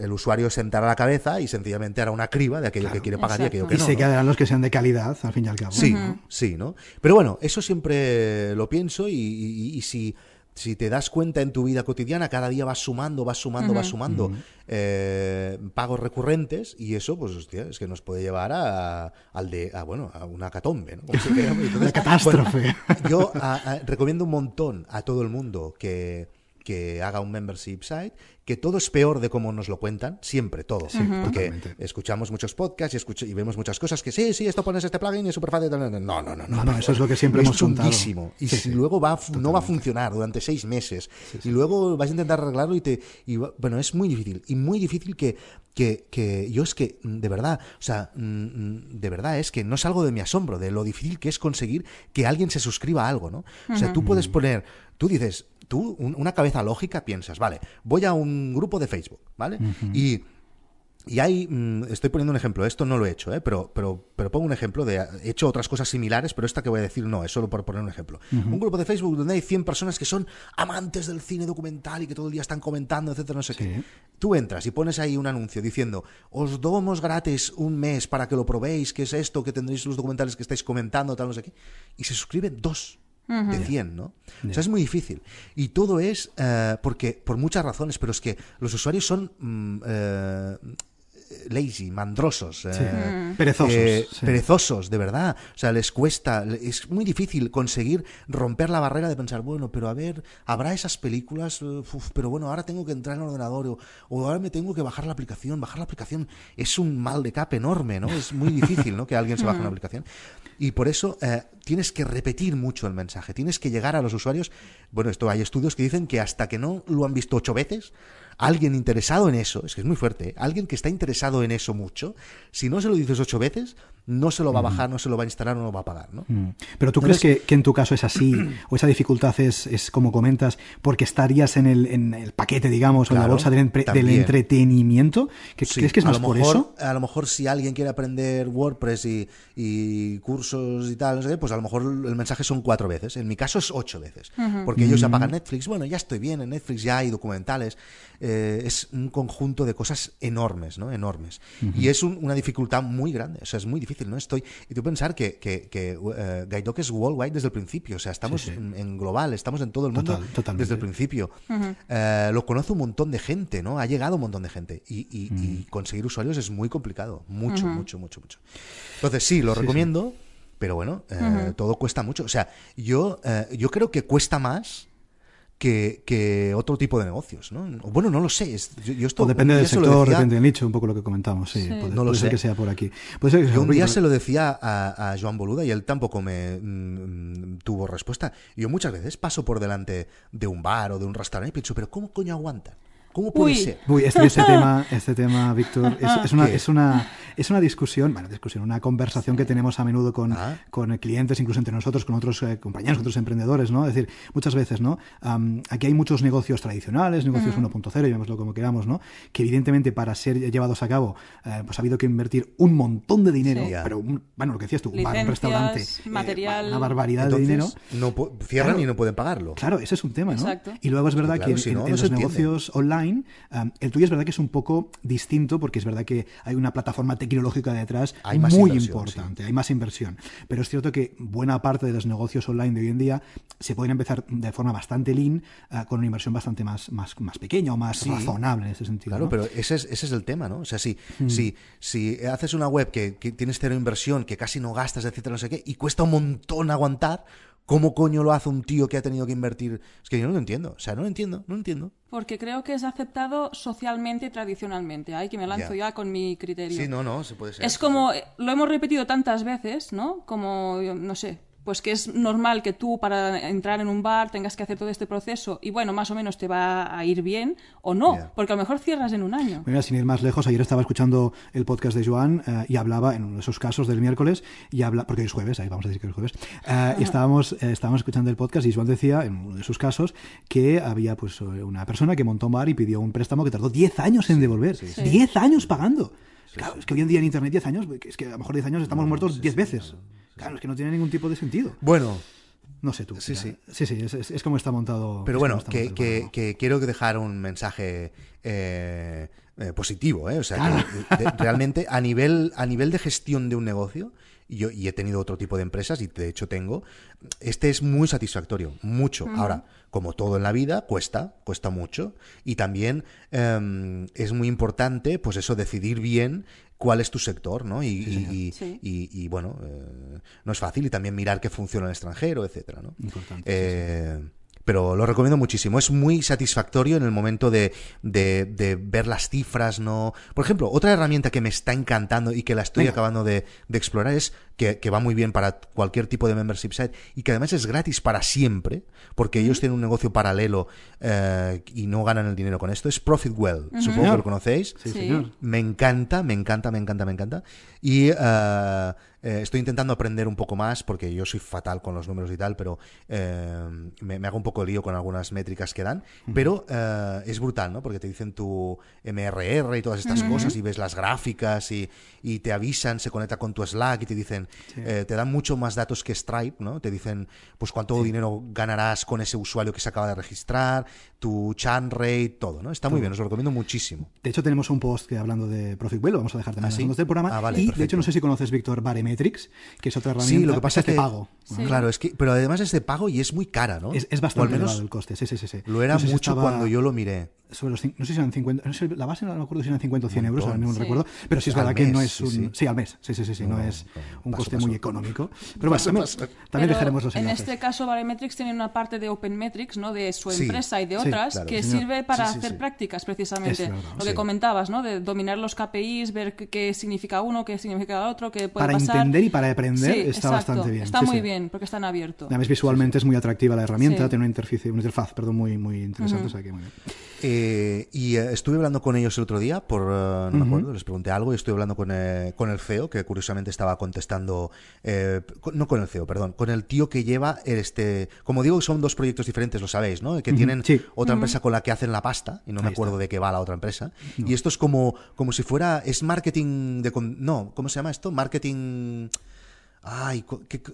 el usuario sentará la cabeza y sencillamente hará una criba de aquello que quiere pagar y aquello que y no. se ¿no? quedarán los que sean de calidad, al fin y al cabo. Sí, sí, ¿no? Pero bueno, eso siempre lo pienso y, y- y si, si te das cuenta en tu vida cotidiana, cada día vas sumando, vas sumando, vas sumando eh, pagos recurrentes y eso, pues, hostia, es que nos puede llevar a, al de, a, bueno, a una catombe, ¿no? Se. Entonces, Una catástrofe. bueno, yo a- a- recomiendo un montón a todo el mundo que que haga un membership site, que todo es peor de como nos lo cuentan, siempre, todo. Porque totalmente. escuchamos muchos podcasts y, escuch- y vemos muchas cosas que sí, sí, esto pones este plugin y es súper fácil. No, no, no, no, no. No, eso es lo que siempre es hemos chunguísimo. Y Sí, si sí. luego va, no va a funcionar durante seis meses y luego vas a intentar arreglarlo y te... y bueno, es muy difícil. Y muy difícil que, que, que yo es que, de verdad, o sea, mm, de verdad es que no salgo de mi asombro de lo difícil que es conseguir que alguien se suscriba a algo, ¿no? O sea, tú puedes poner, tú dices, tú, un- una cabeza lógica piensas, vale, voy a un grupo de Facebook, ¿vale? Y... Y hay, mm, estoy poniendo un ejemplo, esto no lo he hecho, ¿eh? pero, pero, pero pongo un ejemplo de, he hecho otras cosas similares, pero esta que voy a decir no, es solo por poner un ejemplo. Un grupo de Facebook donde hay 100 personas que son amantes del cine documental y que todo el día están comentando, etcétera, no sé qué. Tú entras y pones ahí un anuncio diciendo, os damos gratis un mes para que lo probéis, que es esto, que tendréis los documentales que estáis comentando, tal, no sé qué. Y se suscriben dos de 100, ¿no? O sea, es muy difícil. Y todo es eh, porque, por muchas razones, pero es que los usuarios son mm, eh, lazy, mandrosos. Sí. eh, Perezosos. eh, sí. perezosos, de verdad. O sea, les cuesta, es muy difícil conseguir romper la barrera de pensar, bueno, pero a ver, habrá esas películas, uf, pero bueno, ahora tengo que entrar en el ordenador o, o ahora me tengo que bajar la aplicación. Bajar la aplicación es un mal de cap enorme, ¿no? Es muy difícil, ¿no? Que alguien se baje una aplicación. Y por eso eh, tienes que repetir mucho el mensaje, tienes que llegar a los usuarios. Bueno, esto hay estudios que dicen que hasta que no lo han visto ocho veces, alguien interesado en eso, es que es muy fuerte, ¿eh? alguien que está interesado en eso mucho, si no se lo dices ocho veces, no se lo va a bajar, no se lo va a instalar, no lo va a pagar, ¿no? Mm. Pero tú crees que, que en tu caso es así, o esa dificultad es, es como comentas, porque estarías en el, en el paquete, digamos, o en la bolsa del, empre- del también. entretenimiento? ¿Que- Sí, ¿Crees que es a más lo por mejor, eso? A lo mejor si alguien quiere aprender WordPress y, y cursos y tal, no sé pues a lo mejor el mensaje son cuatro veces. En mi caso es ocho veces. Porque ellos ya pagan Netflix. Bueno, ya estoy bien, en Netflix ya hay documentales. Eh, es un conjunto de cosas enormes, ¿no? Enormes. Y es un- una dificultad muy grande. O sea, es muy difícil, ¿no? Estoy... Y tú pensar que, que, que Gaidoc es worldwide desde el principio. O sea, estamos Sí, sí. En, en global, estamos en todo el mundo Total, desde el principio. Eh, lo conoce un montón de gente, ¿no? Ha llegado un montón de gente. Y, y- y conseguir usuarios es muy complicado. Mucho, mucho, mucho, mucho. Entonces, sí, lo recomiendo, pero bueno, eh, todo cuesta mucho. O sea, yo, yo creo que cuesta más. Que, que otro tipo de negocios, ¿no? Bueno, no lo sé. es- yo, yo esto O depende del sector, decía- depende del nicho, un poco lo que comentamos. Sí, Sí. Puede, No lo puede ser sé. que sea por aquí. Puede ser que sea Yo un día se lo decía a, a Joan Boluda y él tampoco me mm, tuvo respuesta. Yo muchas veces paso por delante de un bar o de un restaurante y pienso, pero ¿cómo coño aguantan? ¿Cómo puede Uy. ser? Uy, este, este tema, este tema, Víctor, es, es una, es, una, es una discusión, bueno, discusión, una conversación que tenemos a menudo con, Ah. con clientes, incluso entre nosotros, con otros eh, compañeros, otros emprendedores, ¿no? Es decir, muchas veces, ¿no? Am, aquí hay muchos negocios tradicionales, negocios 1.0, llamémoslo como queramos, ¿no? Que evidentemente para ser llevados a cabo, eh, pues ha habido que invertir un montón de dinero, Sí. pero, un- bueno, lo que decías tú, un bar, un restaurante, eh, material. una barbaridad Entonces, de dinero. no cierran Claro. y no pueden pagarlo. Claro, ese es un tema, ¿no? Exacto. Y luego es verdad Claro, que en, si en- no, en no los negocios online, um, el tuyo es verdad que es un poco distinto porque es verdad que hay una plataforma tecnológica detrás Hay muy importante, hay más inversión. Pero es cierto que buena parte de los negocios online de hoy en día se pueden empezar de forma bastante lean, uh, con una inversión bastante más, más, más pequeña o más Sí. razonable en ese sentido. Claro, ¿no? pero ese es, ese es el tema, ¿no? O sea, si, si, si haces una web que, que tienes cero inversión, que casi no gastas, etcétera, no sé qué, y cuesta un montón aguantar, ¿cómo coño lo hace un tío que ha tenido que invertir? Es que yo no lo entiendo. O sea, no lo entiendo, no lo entiendo. Porque creo que es aceptado socialmente y tradicionalmente. Ay, que me lanzo Ya. ya con mi criterio. Sí, no, no, se puede ser. Es como, eh, lo hemos repetido tantas veces, ¿no? Como, no sé, pues que es normal que tú para entrar en un bar tengas que hacer todo este proceso y bueno, más o menos te va a ir bien o no, Ya. porque a lo mejor cierras en un año. Mira, sin ir más lejos, ayer estaba escuchando el podcast de Joan eh, y hablaba en uno de esos casos del miércoles, y habla, porque hoy es jueves, ahí vamos a decir que es jueves, eh, y estábamos, eh, estábamos escuchando el podcast y Joan decía, en uno de sus casos, que había pues una persona que montó un bar y pidió un préstamo que tardó 10 años en devolver. 10 años pagando. Claro, es que hoy en día en Internet 10 años, es que a lo mejor 10 años estamos muertos 10 veces. Claro, es que no tiene ningún tipo de sentido. Bueno, No sé tú. Sí, mira. sí. Sí, sí, es, es- es como está montado. Pero bueno, que, montado el que, programa. que quiero dejar un mensaje eh, eh, positivo, ¿eh? O sea, que de- realmente a nivel, a nivel de gestión de un negocio, y yo y he tenido otro tipo de empresas, y de hecho tengo, este es muy satisfactorio, mucho. Ahora, como todo en la vida, cuesta, cuesta mucho, y también em, es muy importante, pues eso, decidir bien cuál es tu sector, ¿no? Y, y- y- Sí. y- y, bueno, eh, no es fácil, y también mirar qué funciona en el extranjero, etcétera, ¿no? Importante, Eh, pero lo recomiendo muchísimo. Es muy satisfactorio en el momento de, de- de ver las cifras, ¿no? Por ejemplo, otra herramienta que me está encantando y que la estoy Venga. acabando de, de explorar es que, que va muy bien para cualquier tipo de membership site y que además es gratis para siempre, porque ellos tienen un negocio paralelo eh, y no ganan el dinero con esto. Es Profitwell. Supongo que lo conocéis. Sí, Sí. señor. Me encanta, me encanta, me encanta, me encanta. Y eh, estoy intentando aprender un poco más porque yo soy fatal con los números y tal, pero eh, me, me hago un poco lío con algunas métricas que dan. Pero es brutal, ¿no? Porque te dicen tu MRR y todas estas cosas y ves las gráficas y, y te avisan, se conecta con tu Slack y te dicen, eh, te dan mucho más datos que Stripe, ¿no? Te dicen, pues cuánto dinero ganarás con ese usuario que se acaba de registrar, tu churn rate, todo, ¿no? Está muy bien, os lo recomiendo muchísimo. De hecho, tenemos un post que hablando de Profitwell, lo vamos a dejar también ¿Ah, en sí? los notas del programa. Ah, vale, y de hecho, no sé si conoces, Víctor, Baremetrics, que es otra herramienta. Sí, lo que pasa es de que pago. Sí. Claro, es que, pero además es de pago y es muy cara, ¿no? Es, bastante menos elevado el coste. Sí, sí, sí, sí. lo era No sé si mucho estaba cuando yo lo miré. Sobre los, no sé si eran 50, no sé, la base no me acuerdo si eran 50 o 100 euros, ahora no Sí. recuerdo, pero sí es Al verdad que no es sí, un... sí. al mes, sí, sí, sí, sí, no, No, es un coste paso. muy económico. Pero bueno, Paso, también, paso. también Pero dejaremos los en enlaces. este caso, Baremetrics tiene una parte de OpenMetrics, ¿no? De su Sí, empresa y de sí, otras, claro, que señor. sirve para Sí, sí, hacer sí. prácticas, precisamente. Verdad, Lo que sí. comentabas, ¿no? De dominar los KPIs, ver qué, significa uno, qué significa el otro, qué puede Para pasar. entender y para aprender Sí, está exacto. bastante bien. Está sí, muy sí. bien, porque está en abierto. Además, visualmente es muy atractiva la herramienta, Sí. tiene una interfaz, una interfaz perdón, muy, muy interesante, o sea que muy bien. Eh, y eh, estuve hablando con ellos el otro día, por eh, no me acuerdo, les pregunté algo y estuve hablando con, eh, con el CEO, que curiosamente estaba contestando, eh, con- no con el CEO, perdón, con el tío que lleva este, como digo, son dos proyectos diferentes, lo sabéis, ¿no? Que tienen sí. otra empresa con la que hacen la pasta, y no me acuerdo de qué va la otra empresa. Y esto es como, como si fuera, es marketing de, no, ¿cómo se llama esto? Marketing... Ay,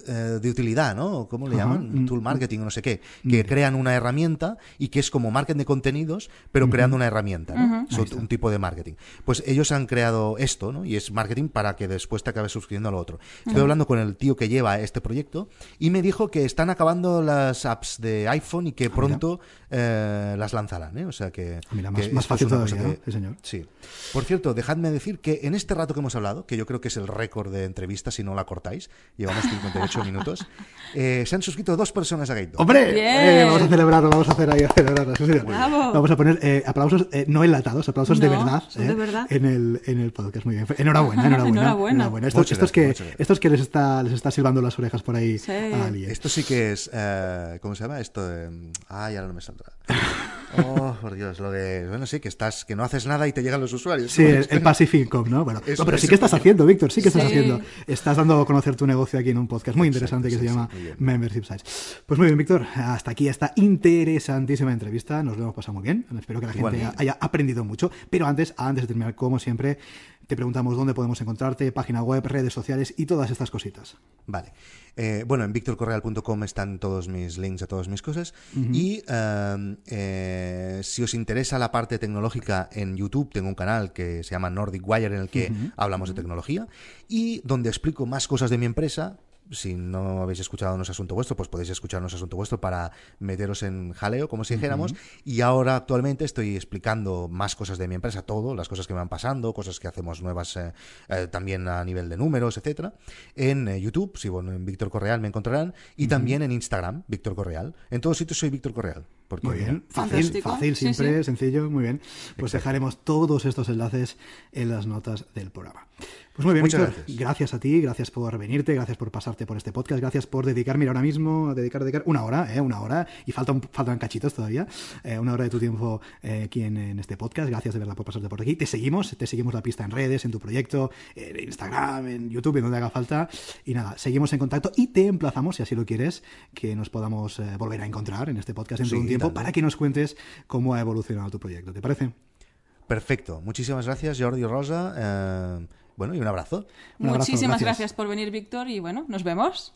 eh, de utilidad, ¿no? ¿Cómo le llaman? Mm, Tool marketing o no sé qué. Que crean una herramienta y que es como marketing de contenidos, pero creando una herramienta, ¿no? Es un tipo de marketing. Pues ellos han creado esto, ¿no? Y es marketing para que después te acabes suscribiendo a lo otro. Estoy hablando con el tío que lleva este proyecto y me dijo que están acabando las apps de iPhone y que pronto eh, las lanzarán, ¿eh? O sea que. Ah, mira, que más- fácil todavía, señor. Sí. Por cierto, dejadme decir que en este rato que hemos hablado, que yo creo que es el récord de entrevistas si no la cortáis, llevamos 58 minutos, eh, se han suscrito dos personas a Gaito. ¡Hombre! Bien. Eh, vamos a celebrarlo, vamos a hacer ahí a celebrarlo. sí. Vamos a poner eh, aplausos eh, no enlatados, aplausos de verdad. eh, de verdad. En el, en el podcast. Muy bien. Enhorabuena, enhorabuena. Enhorabuena. Estos, Muchas estos que, estos que les está, les está silbando las orejas por ahí Sí. a alguien. Esto sí que es. eh, ¿Cómo se llama? Esto de. Ay, ahora no me saldrá. Oh, por Dios, lo de. Bueno, sí, que estás, que no haces nada y te llegan los usuarios. Sí, el, el Passive Income, ¿no? Bueno, Eso no, pero sí que estás haciendo, Víctor, sí que estás Sí. haciendo. Estás dando a conocer tu negocio aquí en un podcast muy interesante que sí, se sí, llama. Membership Sites. Pues muy bien, Víctor, hasta aquí esta interesantísima entrevista. Nos lo hemos pasado muy bien. Espero que la gente Igualmente. haya aprendido mucho. Pero antes, antes de terminar, como siempre, te preguntamos dónde podemos encontrarte, página web, redes sociales y todas estas cositas. Vale. Eh, bueno, en victorcorreal.com están todos mis links a todas mis cosas. Y eh, eh, si os interesa la parte tecnológica, en YouTube tengo un canal que se llama Nordic Wire en el que hablamos de tecnología y donde explico más cosas de mi empresa. Si no habéis escuchado No es Asunto Vuestro, pues podéis escuchar No es Asunto Vuestro para meteros en jaleo, como si dijéramos. Y ahora actualmente estoy explicando más cosas de mi empresa, todo, las cosas que me van pasando, cosas que hacemos nuevas eh, eh, también a nivel de números, etcétera. En eh, YouTube, si bueno, en Víctor Correal me encontrarán, y también en Instagram, Víctor Correal. En todos sitios soy Víctor Correal. Porque, Muy bien, fácil, fácil, simple, sí. sencillo, muy bien. Pues dejaremos todos estos enlaces en las notas del programa. Pues muy bien, Muchas Víctor, gracias. gracias a ti, gracias por venirte, gracias por pasarte por este podcast, gracias por dedicar, mira, ahora mismo, a dedicar, dedicar una hora, ¿eh? una hora, y faltan, faltan cachitos todavía, eh, una hora de tu tiempo eh, aquí en, en este podcast, gracias de verdad por pasarte por aquí, te seguimos, te seguimos la pista en redes, en tu proyecto, en Instagram, en YouTube, en donde haga falta, y nada, seguimos en contacto y te emplazamos, si así lo quieres, que nos podamos eh, volver a encontrar en este podcast de Sí, un tiempo para que nos cuentes cómo ha evolucionado tu proyecto, ¿te parece? Perfecto. Muchísimas gracias, Jordi Rosa. Eh, bueno, y un abrazo. Un abrazo, Muchísimas gracias. gracias. por venir, Víctor, y bueno, nos vemos.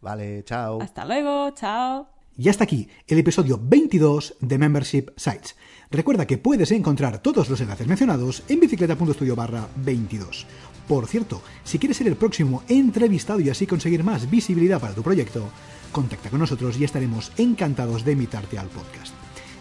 Vale, chao. Hasta luego, chao. Y hasta aquí el episodio 22 de Membership Sites. Recuerda que puedes encontrar todos los enlaces mencionados en bicicleta.studio barra 22. Por cierto, si quieres ser el próximo entrevistado y así conseguir más visibilidad para tu proyecto, contacta con nosotros y estaremos encantados de invitarte al podcast.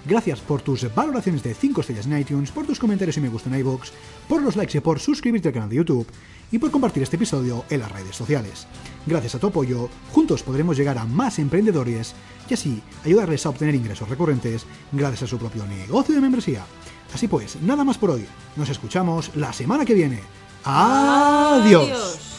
Gracias por tus valoraciones de 5 estrellas en iTunes, por tus comentarios y me gusta en iVoox, por los likes y por suscribirte al canal de YouTube y por compartir este episodio en las redes sociales. Gracias a tu apoyo, juntos podremos llegar a más emprendedores y así ayudarles a obtener ingresos recurrentes gracias a su propio negocio de membresía. Así pues, nada más por hoy. Nos escuchamos la semana que viene. Adiós. Adiós.